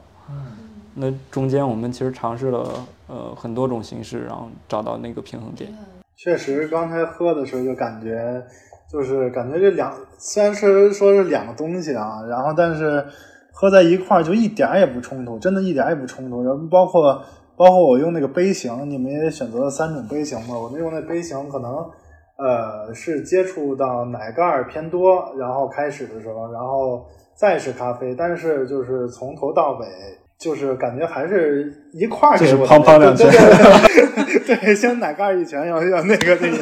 那中间我们其实尝试了呃很多种形式，然后找到那个平衡点。确实，刚才喝的时候就感觉，就是感觉这两虽然是说是两个东西啊，然后但是喝在一块儿就一点儿也不冲突，真的一点儿也不冲突。然后包括包括我用那个杯型，你们也选择了三种杯型嘛，我们用那杯型可能呃是接触到奶盖偏多，然后开始的时候，然后再是咖啡，但是就是从头到尾。就是感觉还是一块儿给我的，就是砰砰两拳对，先奶盖一拳，要要那个那个，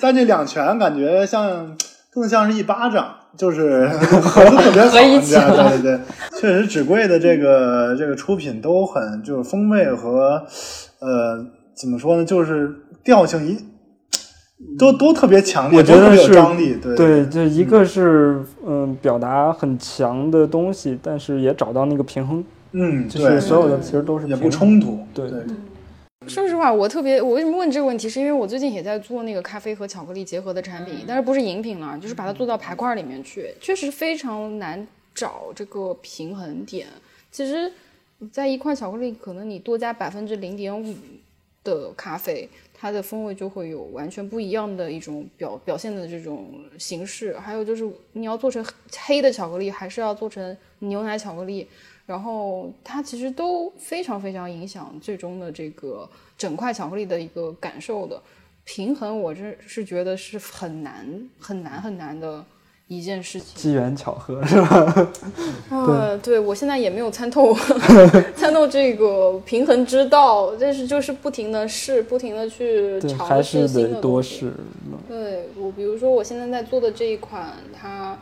但这两拳感觉像更像是一巴掌，就是合的特别好，合一起对对对，确实纸贵的这个这个出品都很就是风味和呃怎么说呢，就是调性一都都特别强烈，我觉得是张力，对。对，就一个是嗯表达很强的东西，但是也找到那个平衡，嗯，就是对，所有的其实都是也不冲突，对对说实话，我特别，我为什么问这个问题，是因为我最近也在做那个咖啡和巧克力结合的产品，但是不是饮品了，就是把它做到排块里面去，确实非常难找这个平衡点。其实，在一块巧克力，可能你多加百分之零点五的咖啡，它的风味就会有完全不一样的一种表表现的这种形式。还有就是，你要做成黑的巧克力，还是要做成牛奶巧克力，然后它其实都非常非常影响最终的这个整块巧克力的一个感受的。平衡，我这是觉得是很难、很难、很难的一件事情。机缘巧合是吧？*laughs* 呃，对我现在也没有参透 *laughs* 参透这个平衡之道，但是就是不停的试，不停的去对，尝还是试新得多的东西。试。对我，比如说我现在在做的这一款，它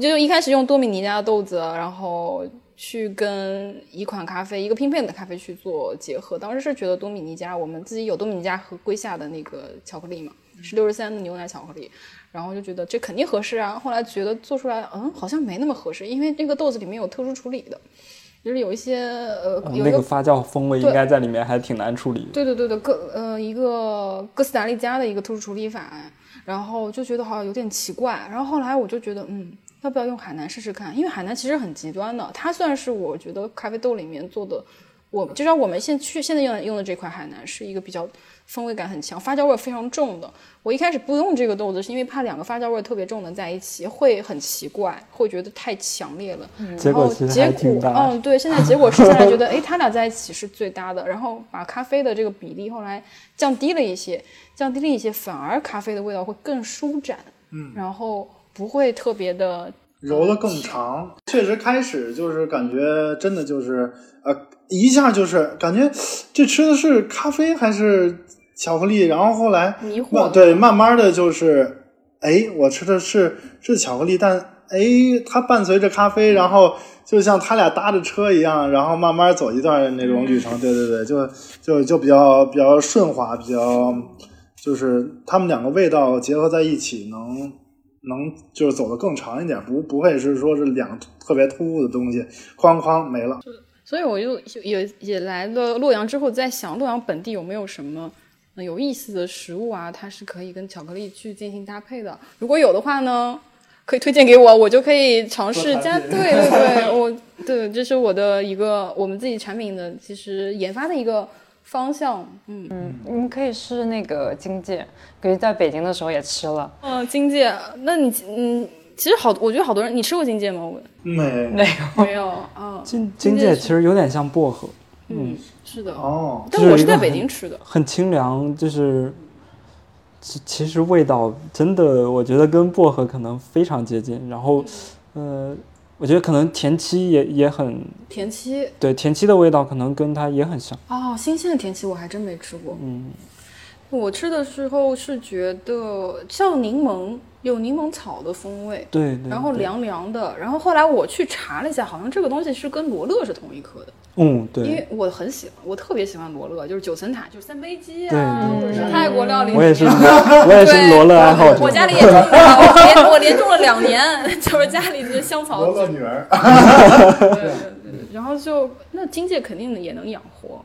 就一开始用多米尼加的豆子，然后去跟一款咖啡，一个拼配的咖啡去做结合。当时是觉得多米尼加，我们自己有多米尼加和瑰夏的那个巧克力嘛，是六十三的牛奶巧克力，然后就觉得这肯定合适啊。后来觉得做出来，嗯，好像没那么合适，因为那个豆子里面有特殊处理的，就是有一些呃，有一个嗯那个发酵风味应该在里面还挺难处理的。对对对对，哥呃一个哥斯达黎加的一个特殊处理法，然后就觉得好像有点奇怪，然后后来我就觉得嗯，要不要用海南试试看？因为海南其实很极端的，它算是我觉得咖啡豆里面做的，我至少我们现去现在用的用的这款海南是一个比较风味感很强、发酵味非常重的。我一开始不用这个豆子，是因为怕两个发酵味特别重的在一起会很奇怪，会觉得太强烈了。结果其实然后结果还挺搭。嗯，对，现在结果试下来觉得，哎，它俩在一起是最搭的。然后把咖啡的这个比例后来降低了一些，降低了一些，反而咖啡的味道会更舒展，嗯，然后不会特别的，揉的更长。确实，开始就是感觉真的就是呃，一下就是感觉这吃的是咖啡还是巧克力，然后后来迷惑对，慢慢的就是，哎，我吃的是是巧克力，但哎，它伴随着咖啡，然后就像他俩搭着车一样，然后慢慢走一段那种旅程。对对对，就就就比较比较顺滑，比较就是他们两个味道结合在一起，能能就是走得更长一点，不不会是说是两特别突兀的东西，哐哐没了。所以我就也也来了洛阳之后，在想洛阳本地有没有什么呃有意思的食物啊，它是可以跟巧克力去进行搭配的。如果有的话呢，可以推荐给我，我就可以尝试加。对对对，我对这是我的一个我们自己产品的其实研发的一个方向。嗯嗯你们可以试那个荆芥，可以在北京的时候也吃了。嗯，荆芥，那你嗯，其实好，我觉得好多人，你吃过荆芥吗？我没没有，没有啊。荆荆芥其实有点像薄荷，嗯，是的。哦，但我是在北京吃的。很清凉，就是其其实味道真的，我觉得跟薄荷可能非常接近。然后，呃，我觉得可能田七也也很田七对，田七的味道可能跟它也很像。哦，新鲜的田七我还真没吃过。嗯，我吃的时候是觉得像柠檬，有柠檬草的风味，对对。对，然后凉凉的。然后后来我去查了一下，好像这个东西是跟罗勒是同一颗的，嗯，对因对，为我很喜欢，我特别喜欢罗勒，就是九层塔，就是三杯鸡啊，对就是泰国料理。我也是，*laughs* 我也是罗勒爱好者。我家里也种了，我连我连种了两年，*laughs* 就是家里这些香草罗勒女儿。对对对，*laughs* 然后就那荆芥肯定也能养活，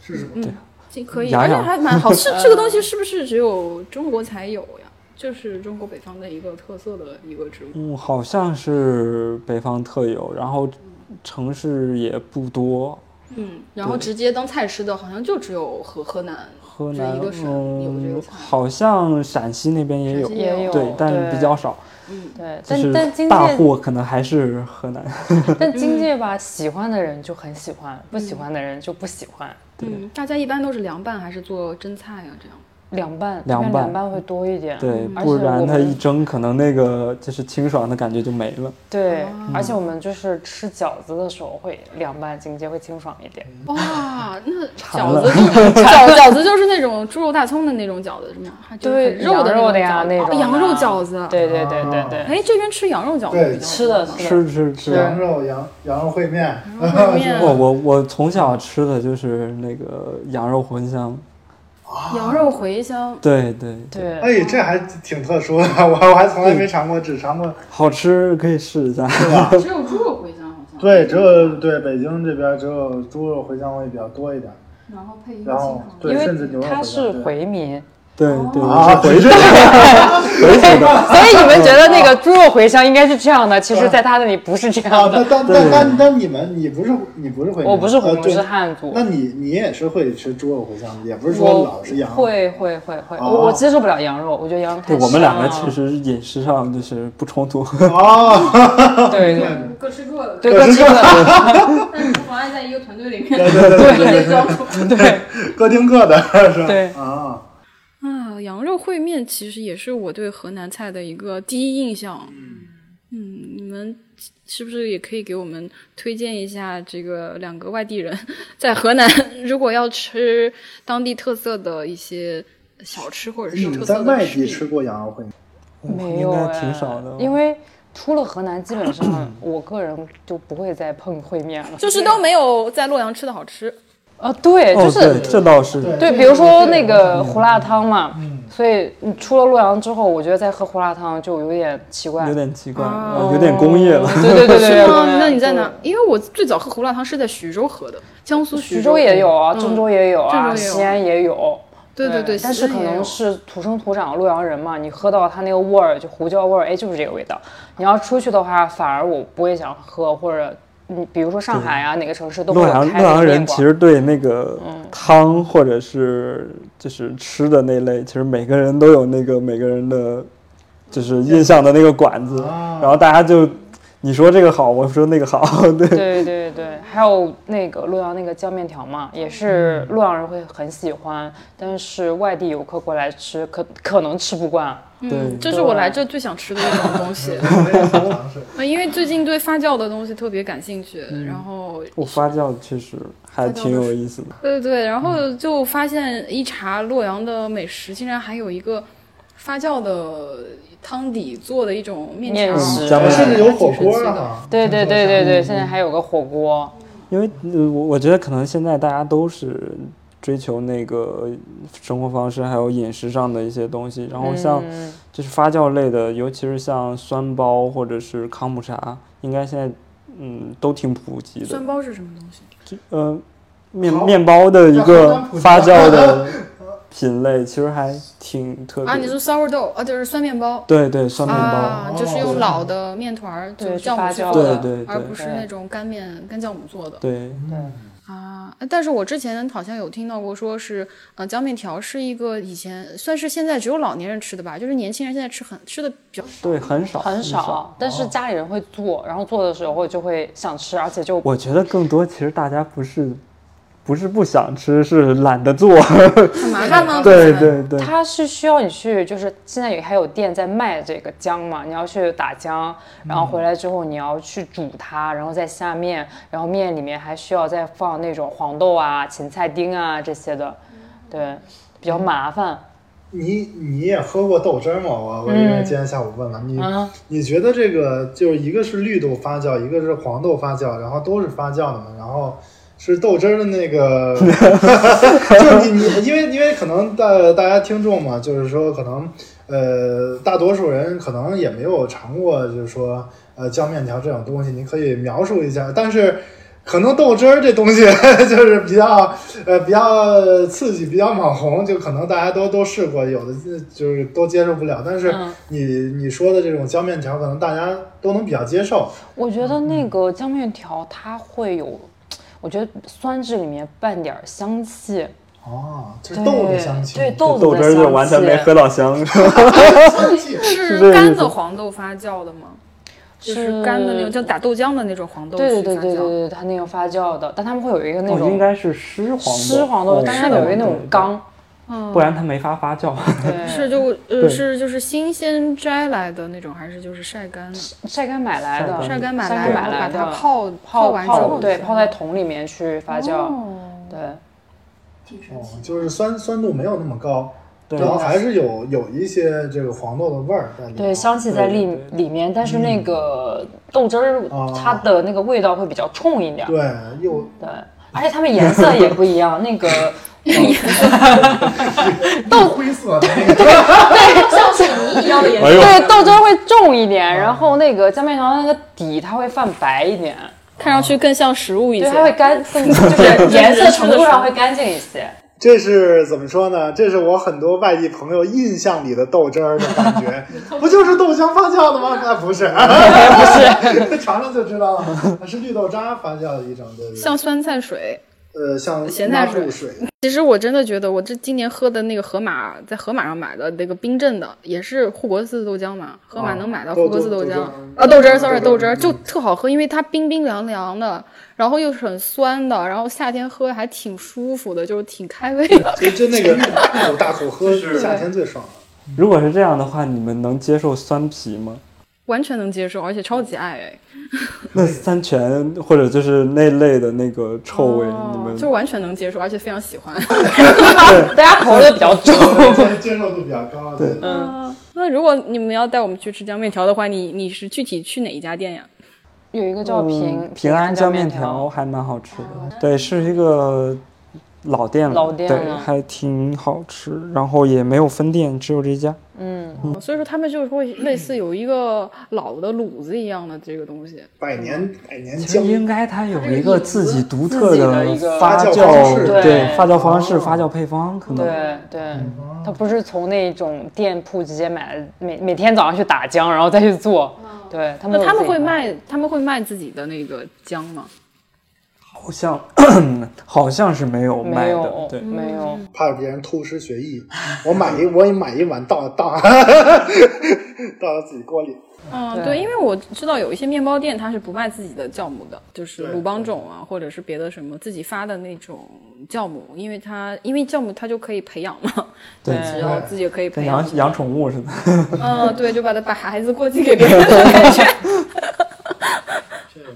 是什么？嗯，这可以，而且还蛮好吃。这个东西是不是只有中国才有呀？就是中国北方的一个特色的一个植物。嗯，好像是北方特有，然后城市也不多。嗯，然后直接当菜吃的，好像就只有河河南河南这一个省有这个。好像陕西那边也有也有对，但对比较少。嗯，对，但但大货可能还是河南。*laughs* 但经济吧，喜欢的人就很喜欢，不喜欢的人就不喜欢。嗯，大家一般都是凉拌还是做蒸菜啊？这样。凉拌，凉拌凉拌会多一点。对，不然它一蒸，可能那个就是清爽的感觉就没了。对，哦而且我们就是吃饺子的时候会凉拌荆芥，会清爽一点。哇，那饺子就 *laughs* 饺饺子就是那种猪肉大葱的那种饺子是吗？对肉的肉的呀那种羊肉饺子。对对对对对。哎，这边吃羊肉饺子对吃的吃吃吃。羊肉羊羊肉烩面，烩面 *laughs* 我我我从小吃的就是那个羊肉茴香。羊肉茴香，对对，对，哎，这还挺特殊的，*laughs* 我我还从来没尝过，只尝过好吃，可以试一下。是吧？只有猪肉茴香好像。对，只有对北京这边只有猪肉茴香味比较多一点，然后配一个然后。对，因甚至牛肉茴为它是回民，对对，啊，我是回这 *laughs* 回族的。所以你们觉得那个猪肉茴香应该是这样的，其实在他那里不是这啊，样的。但但但但但你们你不是你不是回民，我不是回民，呃对是汉族。那你你也是会吃猪肉茴香，也不是说老是羊。会会会会，哦我我接受不了羊肉，我觉得羊肉太对我们两个其实饮食上就是不冲突。哦，对对各吃各的，对各吃各的，但是不妨碍在一个团队里面对对对。对各听各的，是吧？对啊，羊肉烩面其实也是我对河南菜的一个第一印象。嗯，你们是不是也可以给我们推荐一下这个两个外地人在河南，如果要吃当地特色的一些小吃或者是特色的在外地吃过羊肉烩面？没有应该哎挺少的，因为出了河南，基本上 *clears throat* 我个人就不会再碰烩面了。就是都没有在洛阳吃的好吃。啊，对，就哦，是对，这倒是，对，比如说那个胡辣汤嘛，所以你出了洛阳之后，我觉得再喝胡辣汤就有点奇怪。有点奇怪，有点工业了。对对对对对是吗？那你在哪？因为我最早喝胡辣汤是在徐州喝的，江苏徐州州也有啊，嗯郑州也有啊，郑州西安也有。对对对，但是可能是土生土长的洛阳人嘛，你喝到它那个味儿，就胡椒味儿，哎，就是这个味道。你要出去的话，反而我不会想喝，或者你比如说上海啊，哪个城市都会洛阳有开洛阳人其实对那个嗯。汤或者是就是吃的那类，其实每个人都有那个每个人的，就是印象的那个馆子，啊。然后大家就你说这个好，我说那个好，*laughs* 对对对对，还有那个洛阳那个酱面条嘛，也是洛阳人会很喜欢，但是外地游客过来吃，可可能吃不惯。对嗯，这是我来这最想吃的一种东西。*laughs* 我也想尝试。呃 *laughs* 因为最近对发酵的东西特别感兴趣，嗯然后我发酵确实还挺有意思的。对对对，然后就发现一查洛阳的美食，竟然还有一个发酵的汤底做的一种面食咱们甚至有火锅还挺神奇的啊！对对对对对，现在还有个火锅。因为呃，我我觉得可能现在大家都是追求那个生活方式还有饮食上的一些东西，然后像嗯就是发酵类的，尤其是像酸包或者是康普茶，应该现在嗯都挺普及的酸。包是什么东西？呃，面面包的一个 *laughs* 发酵的品类，其实还挺特别啊，你。说 sourdough 啊，就是酸面包。对对，酸面包。啊，就是哦用老的面团儿就对酵母做的，对对而不是那种干面干酵母做的。对对，啊，但是我之前好像有听到过，说是呃浆面条是一个以前算是现在只有老年人吃的吧，就是年轻人现在吃很吃的比较少。对，很少很少。少，但是家里人会做，然后做的时候就会想吃，而且就我觉得更多其实大家不是不是不想吃，是懒得做。很麻烦吗？对对对。它是需要你去，就是现在也还有店在卖这个姜嘛，你要去打姜，然后回来之后你要去煮它，然后再下面，然后面里面还需要再放那种黄豆啊、芹菜丁啊这些的，对，比较麻烦。你你也喝过豆汁儿吗？我我因为今天下午问了你，嗯你觉得这个就是一个是绿豆发酵，一个是黄豆发酵，然后都是发酵的嘛，然后是豆汁儿的那个，*laughs* 就你你因为因为可能大大家听众嘛，就是说可能呃大多数人可能也没有尝过，就是说呃酱面条这种东西，你可以描述一下，但是。可能豆汁儿这东西 *laughs* 就是比较呃比较刺激，比较网红，就可能大家都都试过，有的就是都接受不了。但是嗯你你说的这种酱面条，可能大家都能比较接受。我觉得那个酱面条它会有，我觉得酸质里面拌点儿香气，哦，就是豆子香气，对豆子豆汁儿的香就完全没喝到香。*laughs* 是干的黄豆发酵的吗？就是干的那种，就打豆浆的那种黄豆对对对去发酵。对对对，它那个发酵的，但他们会有一个那哦，种应该是湿黄豆。湿黄豆哦，但是它有一个那种缸，嗯，不然它没法发酵。对，是就呃是就是新鲜摘来的那种，还是就是晒干的？晒干买来的，晒晒干买来，晒干然后把买来的，它泡泡完之后对泡在桶里面去发酵，哦。对。哦，就是酸酸度没有那么高，对。然后还是有有一些这个黄豆的味儿在里面。对，香气在里里面，但是那个豆汁儿哦它的那个味道会比较冲一点，对，又对，而且它们颜色也不一样，那个 *laughs* 豆灰色的对。像水泥一样的颜色对豆汁儿会重一点，然后那个酱面条那个底它会泛白一点，看上去更像食物一对，些。它会干更就是颜色程度上会干净一些。这是怎么说呢？这是我很多外地朋友印象里的豆汁儿的感觉，*laughs* 不就是豆浆发酵的吗？那，不是，*laughs* 不是，尝尝就知道了，是绿豆渣发酵的一种，对不对？像酸菜水，呃，像咸菜水，*laughs* 其实我真的觉得，我这今年喝的那个河马，在河马上买的那个冰镇的，也是护国寺豆浆嘛。河马能买到护国寺豆浆啊，豆汁儿，sorry，豆汁儿豆汁儿就特好喝，因为它冰冰凉凉的，然后又是很酸的，然后夏天喝还挺舒服的，就是挺开胃的。就就那个大口大口喝，夏天最爽了。如果是这样的话，你们能接受酸啤吗？完全能接受，而且超级爱哎，那三全或者就是那类的那个臭味，你们哦就完全能接受，而且非常喜欢。大家口味比较重。接接受度比较高，对。嗯，那如果你们要带我们去吃江面条的话，你你是具体去哪一家店呀？有一个叫平嗯平安江江面条还蛮好吃的，对，是一个老店了，对，老店了还挺好吃，然后也没有分店，只有这一家。嗯，所以说他们就是会类似有一个老的卤子一样的这个东西。百年百年其实应该它有一个自己独特的一个发发酵方式对对发酵方式、哦发酵配方，可能对对，它不是从那种店铺直接买，每每天早上去打浆，然后再去做。对他们那他们会卖，他们会卖自己的那个姜吗？好像 *clears throat* 好像是没有卖的没有，对。没有。怕别人偷师学艺，*laughs* 我买一我也买一碗倒倒倒到自己锅里。嗯，对对，因为我知道有一些面包店它是不卖自己的酵母的，就是鲁邦种啊，或者是别的什么自己发的那种酵母，因为它因为酵母它就可以培养嘛，对只要自己可以培养养。养宠物似的，*laughs* 嗯，对，就把它把孩子过继给别人的感觉。*laughs*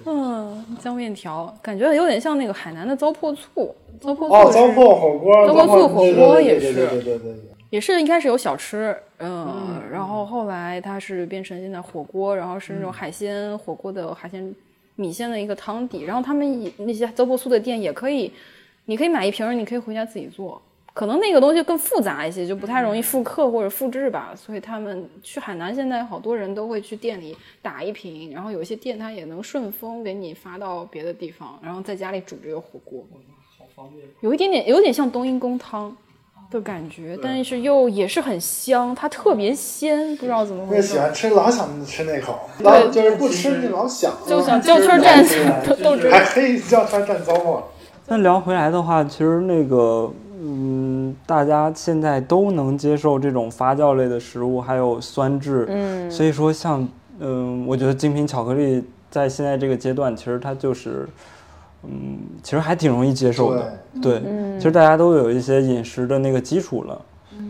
嗯，姜面条感觉有点像那个海南的糟粕醋，糟粕醋哦，糟粕火锅，糟粕醋火锅也是对对对。也是一开始有小吃，嗯，然后后来它是变成现在火锅，然后是那种海鲜火锅的海鲜米线的一个汤底，然后他们也那些糟粕醋的店也可以，你可以买一瓶，你可以回家自己做。可能那个东西更复杂一些，就不太容易复刻或者复制吧，所以他们去海南现在好多人都会去店里打一瓶，然后有一些店它也能顺丰给你发到别的地方，然后在家里煮这个火锅，好方便。有一点点有点像冬阴功汤的感觉，但是又也是很香，它特别鲜，不知道怎么我也回事。喜欢吃，老想吃那口，老就是不吃你老想，就想叫圈蘸豆豆汁还可以叫车站糟粕。那聊回来的话，其实那个，嗯，大家现在都能接受这种发酵类的食物，还有酸质，嗯，所以说像，嗯，我觉得精品巧克力在现在这个阶段，其实它就是，嗯，其实还挺容易接受的，对，嗯其实大家都有一些饮食的那个基础了。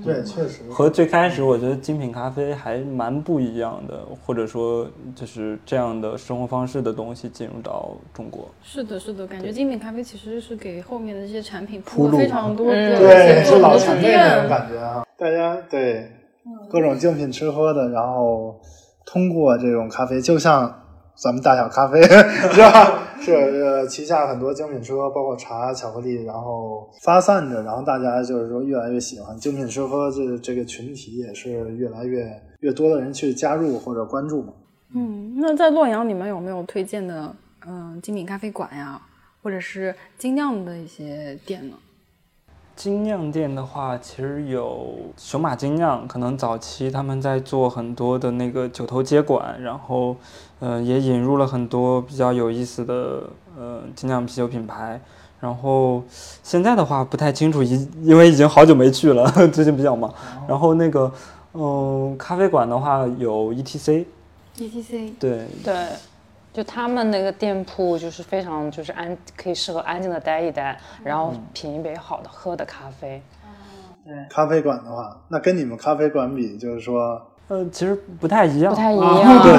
对，确实。和最开始我觉得精品咖啡还蛮不一样的，或者说就是这样的生活方式的东西进入到中国。是的，是的，感觉精品咖啡其实是给后面的这些产品铺了非常多嗯的对，是老沉前辈那种感觉啊。大家对各种精品吃喝的，然后通过这种咖啡，就像咱们大小咖啡 *laughs* 是吧？是呃，旗下很多精品车，包括茶、巧克力，然后发散着，然后大家就是说越来越喜欢精品车喝这这个群体，也是越来越越多的人去加入或者关注嘛。嗯，那在洛阳你们有没有推荐的嗯精品咖啡馆呀，或者是精酿的一些店呢？精酿店的话，其实有熊马精酿，可能早期他们在做很多的那个九头接管，然后，呃，也引入了很多比较有意思的呃精酿啤酒品牌。然后现在的话不太清楚，因因为已经好久没去了，*laughs* 最近比较忙。然后那个，嗯、咖啡馆的话有 E ETC，ETC 对，对，就他们那个店铺就是非常就是安，可以适合安静的待一待，然后品一杯好的喝的咖啡。对。咖啡馆的话，那跟你们咖啡馆比，就是说呃，其实不太一样，不太一啊样，对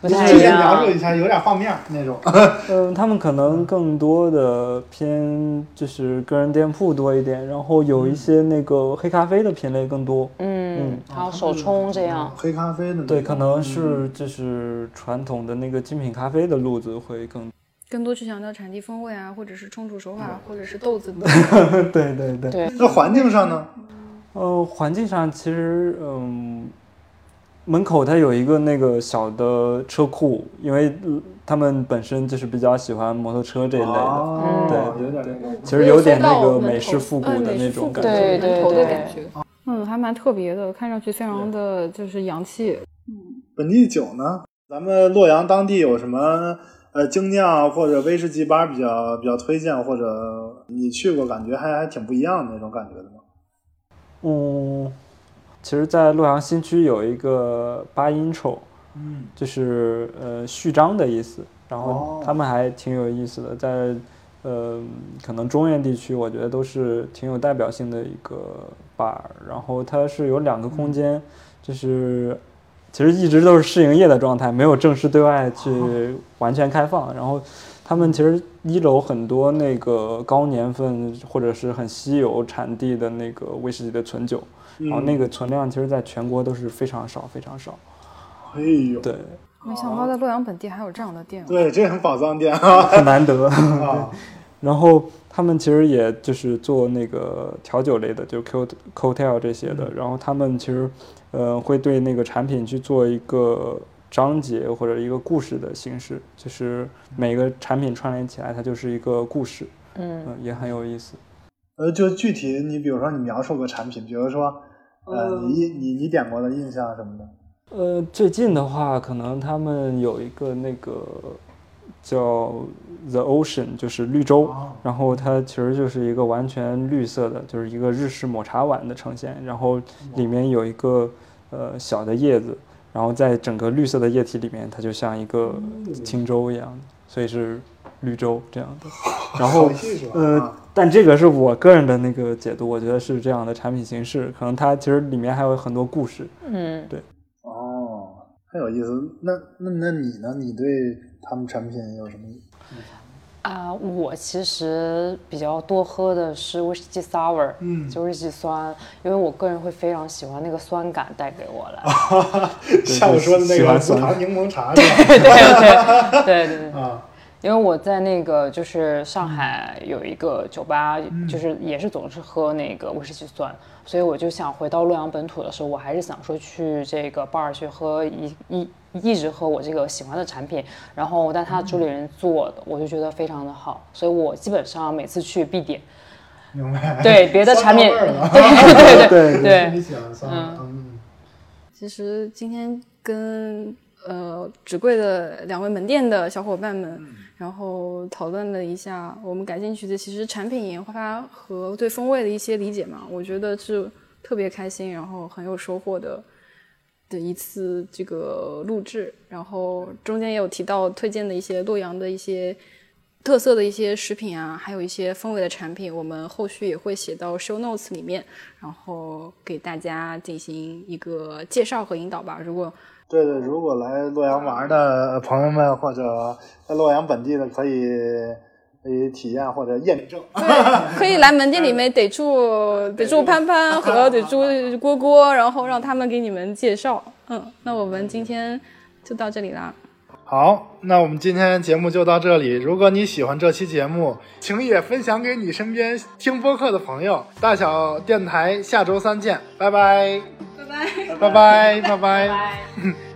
不太一样描述一下，有点画面那种。嗯，他们可能更多的偏就是个人店铺多一点，然后有一些那个黑咖啡的品类更多。嗯，还有手冲这样。黑咖啡的对，可能是就是传统的那个精品咖啡的路子会更。更多去强调产地风味啊，或者是冲煮手法，或者是豆子的。*laughs* 对对对。对，那环境上呢？呃，环境上其实嗯，门口它有一个那个小的车库，因为呃他们本身就是比较喜欢摩托车这一类的。哦对有点那个。其实有点那个美式复古的那种感觉。对对对感觉。嗯，还蛮特别的，看上去非常的就是洋气。本地酒呢？咱们洛阳当地有什么呃精酿或者威士忌吧比较比较推荐或者你去过，感觉还还挺不一样的那种感觉的吗？嗯，其实，在洛阳新区有一个八音丑，嗯，就是呃序章的意思。然后哦他们还挺有意思的，在呃可能中原地区，我觉得都是挺有代表性的一个 bar。然后它是有两个空间，就是其实一直都是试营业的状态，没有正式对外去完全开放。然后他们其实一楼很多那个高年份或者是很稀有产地的那个威士忌的存酒，然后那个存量其实在全国都是非常少非常少。哎呦，对，没想到在洛阳本地还有这样的店。对，这很宝藏店啊！很难得。啊 *laughs* *laughs* 然后他们其实也就是做那个调酒类的，就 co cocktail 这些的。然后他们其实，呃，会对那个产品去做一个章节或者一个故事的形式，就是每个产品串联起来，它就是一个故事，嗯嗯、也很有意思。呃，就具体你比如说你描述个产品，比如说呃，你你你点过的印象什么的。呃，最近的话，可能他们有一个那个叫 The Ocean，就是绿洲，哦然后它其实就是一个完全绿色的，就是一个日式抹茶碗的呈现，然后里面有一个呃小的叶子，然后在整个绿色的液体里面，它就像一个青州一样，所以是绿洲这样的。*laughs* 然后呃，但这个是我个人的那个解读，我觉得是这样的产品形式，可能它其实里面还有很多故事。嗯，对哦，很有意思。那那那你呢？你对他们产品有什么？啊、我其实比较多喝的是威士忌 sour，嗯就威士忌酸，因为我个人会非常喜欢那个酸感带给我来。*laughs* 像我说的那个无喜欢酸糖柠檬茶是吧？对对对对对，啊，因为我在那个就是上海有一个酒吧，嗯就是也是总是喝那个威士忌酸，所以我就想回到洛阳本土的时候，我还是想说去这个 bar 去喝一一一直喝我这个喜欢的产品，然后但他主理人做的，我就觉得非常的好，所以我基本上每次去必点。明白。对别的产品，*laughs* 酸辣味儿的对对对对你喜欢？嗯，其实今天跟呃纸贵的两位门店的小伙伴们，然后讨论了一下我们感兴趣的其实产品研发和对风味的一些理解嘛，我觉得是特别开心，然后很有收获的的一次这个录制。然后中间也有提到推荐的一些洛阳的一些。特色的一些食品啊，还有一些风味的产品，我们后续也会写到 show notes 里面，然后给大家进行一个介绍和引导吧。如果对对，如果来洛阳玩的朋友们，或者在洛阳本地的，可以可以体验或者验证。可以来门店里面逮住逮住潘潘和 *laughs* 逮住郭郭，然后让他们给你们介绍。嗯，那我们今天就到这里啦。好，那我们今天节目就到这里。如果你喜欢这期节目，请也分享给你身边听播客的朋友。大小电台下周三见，拜拜，拜拜，拜拜，拜拜。拜。*laughs*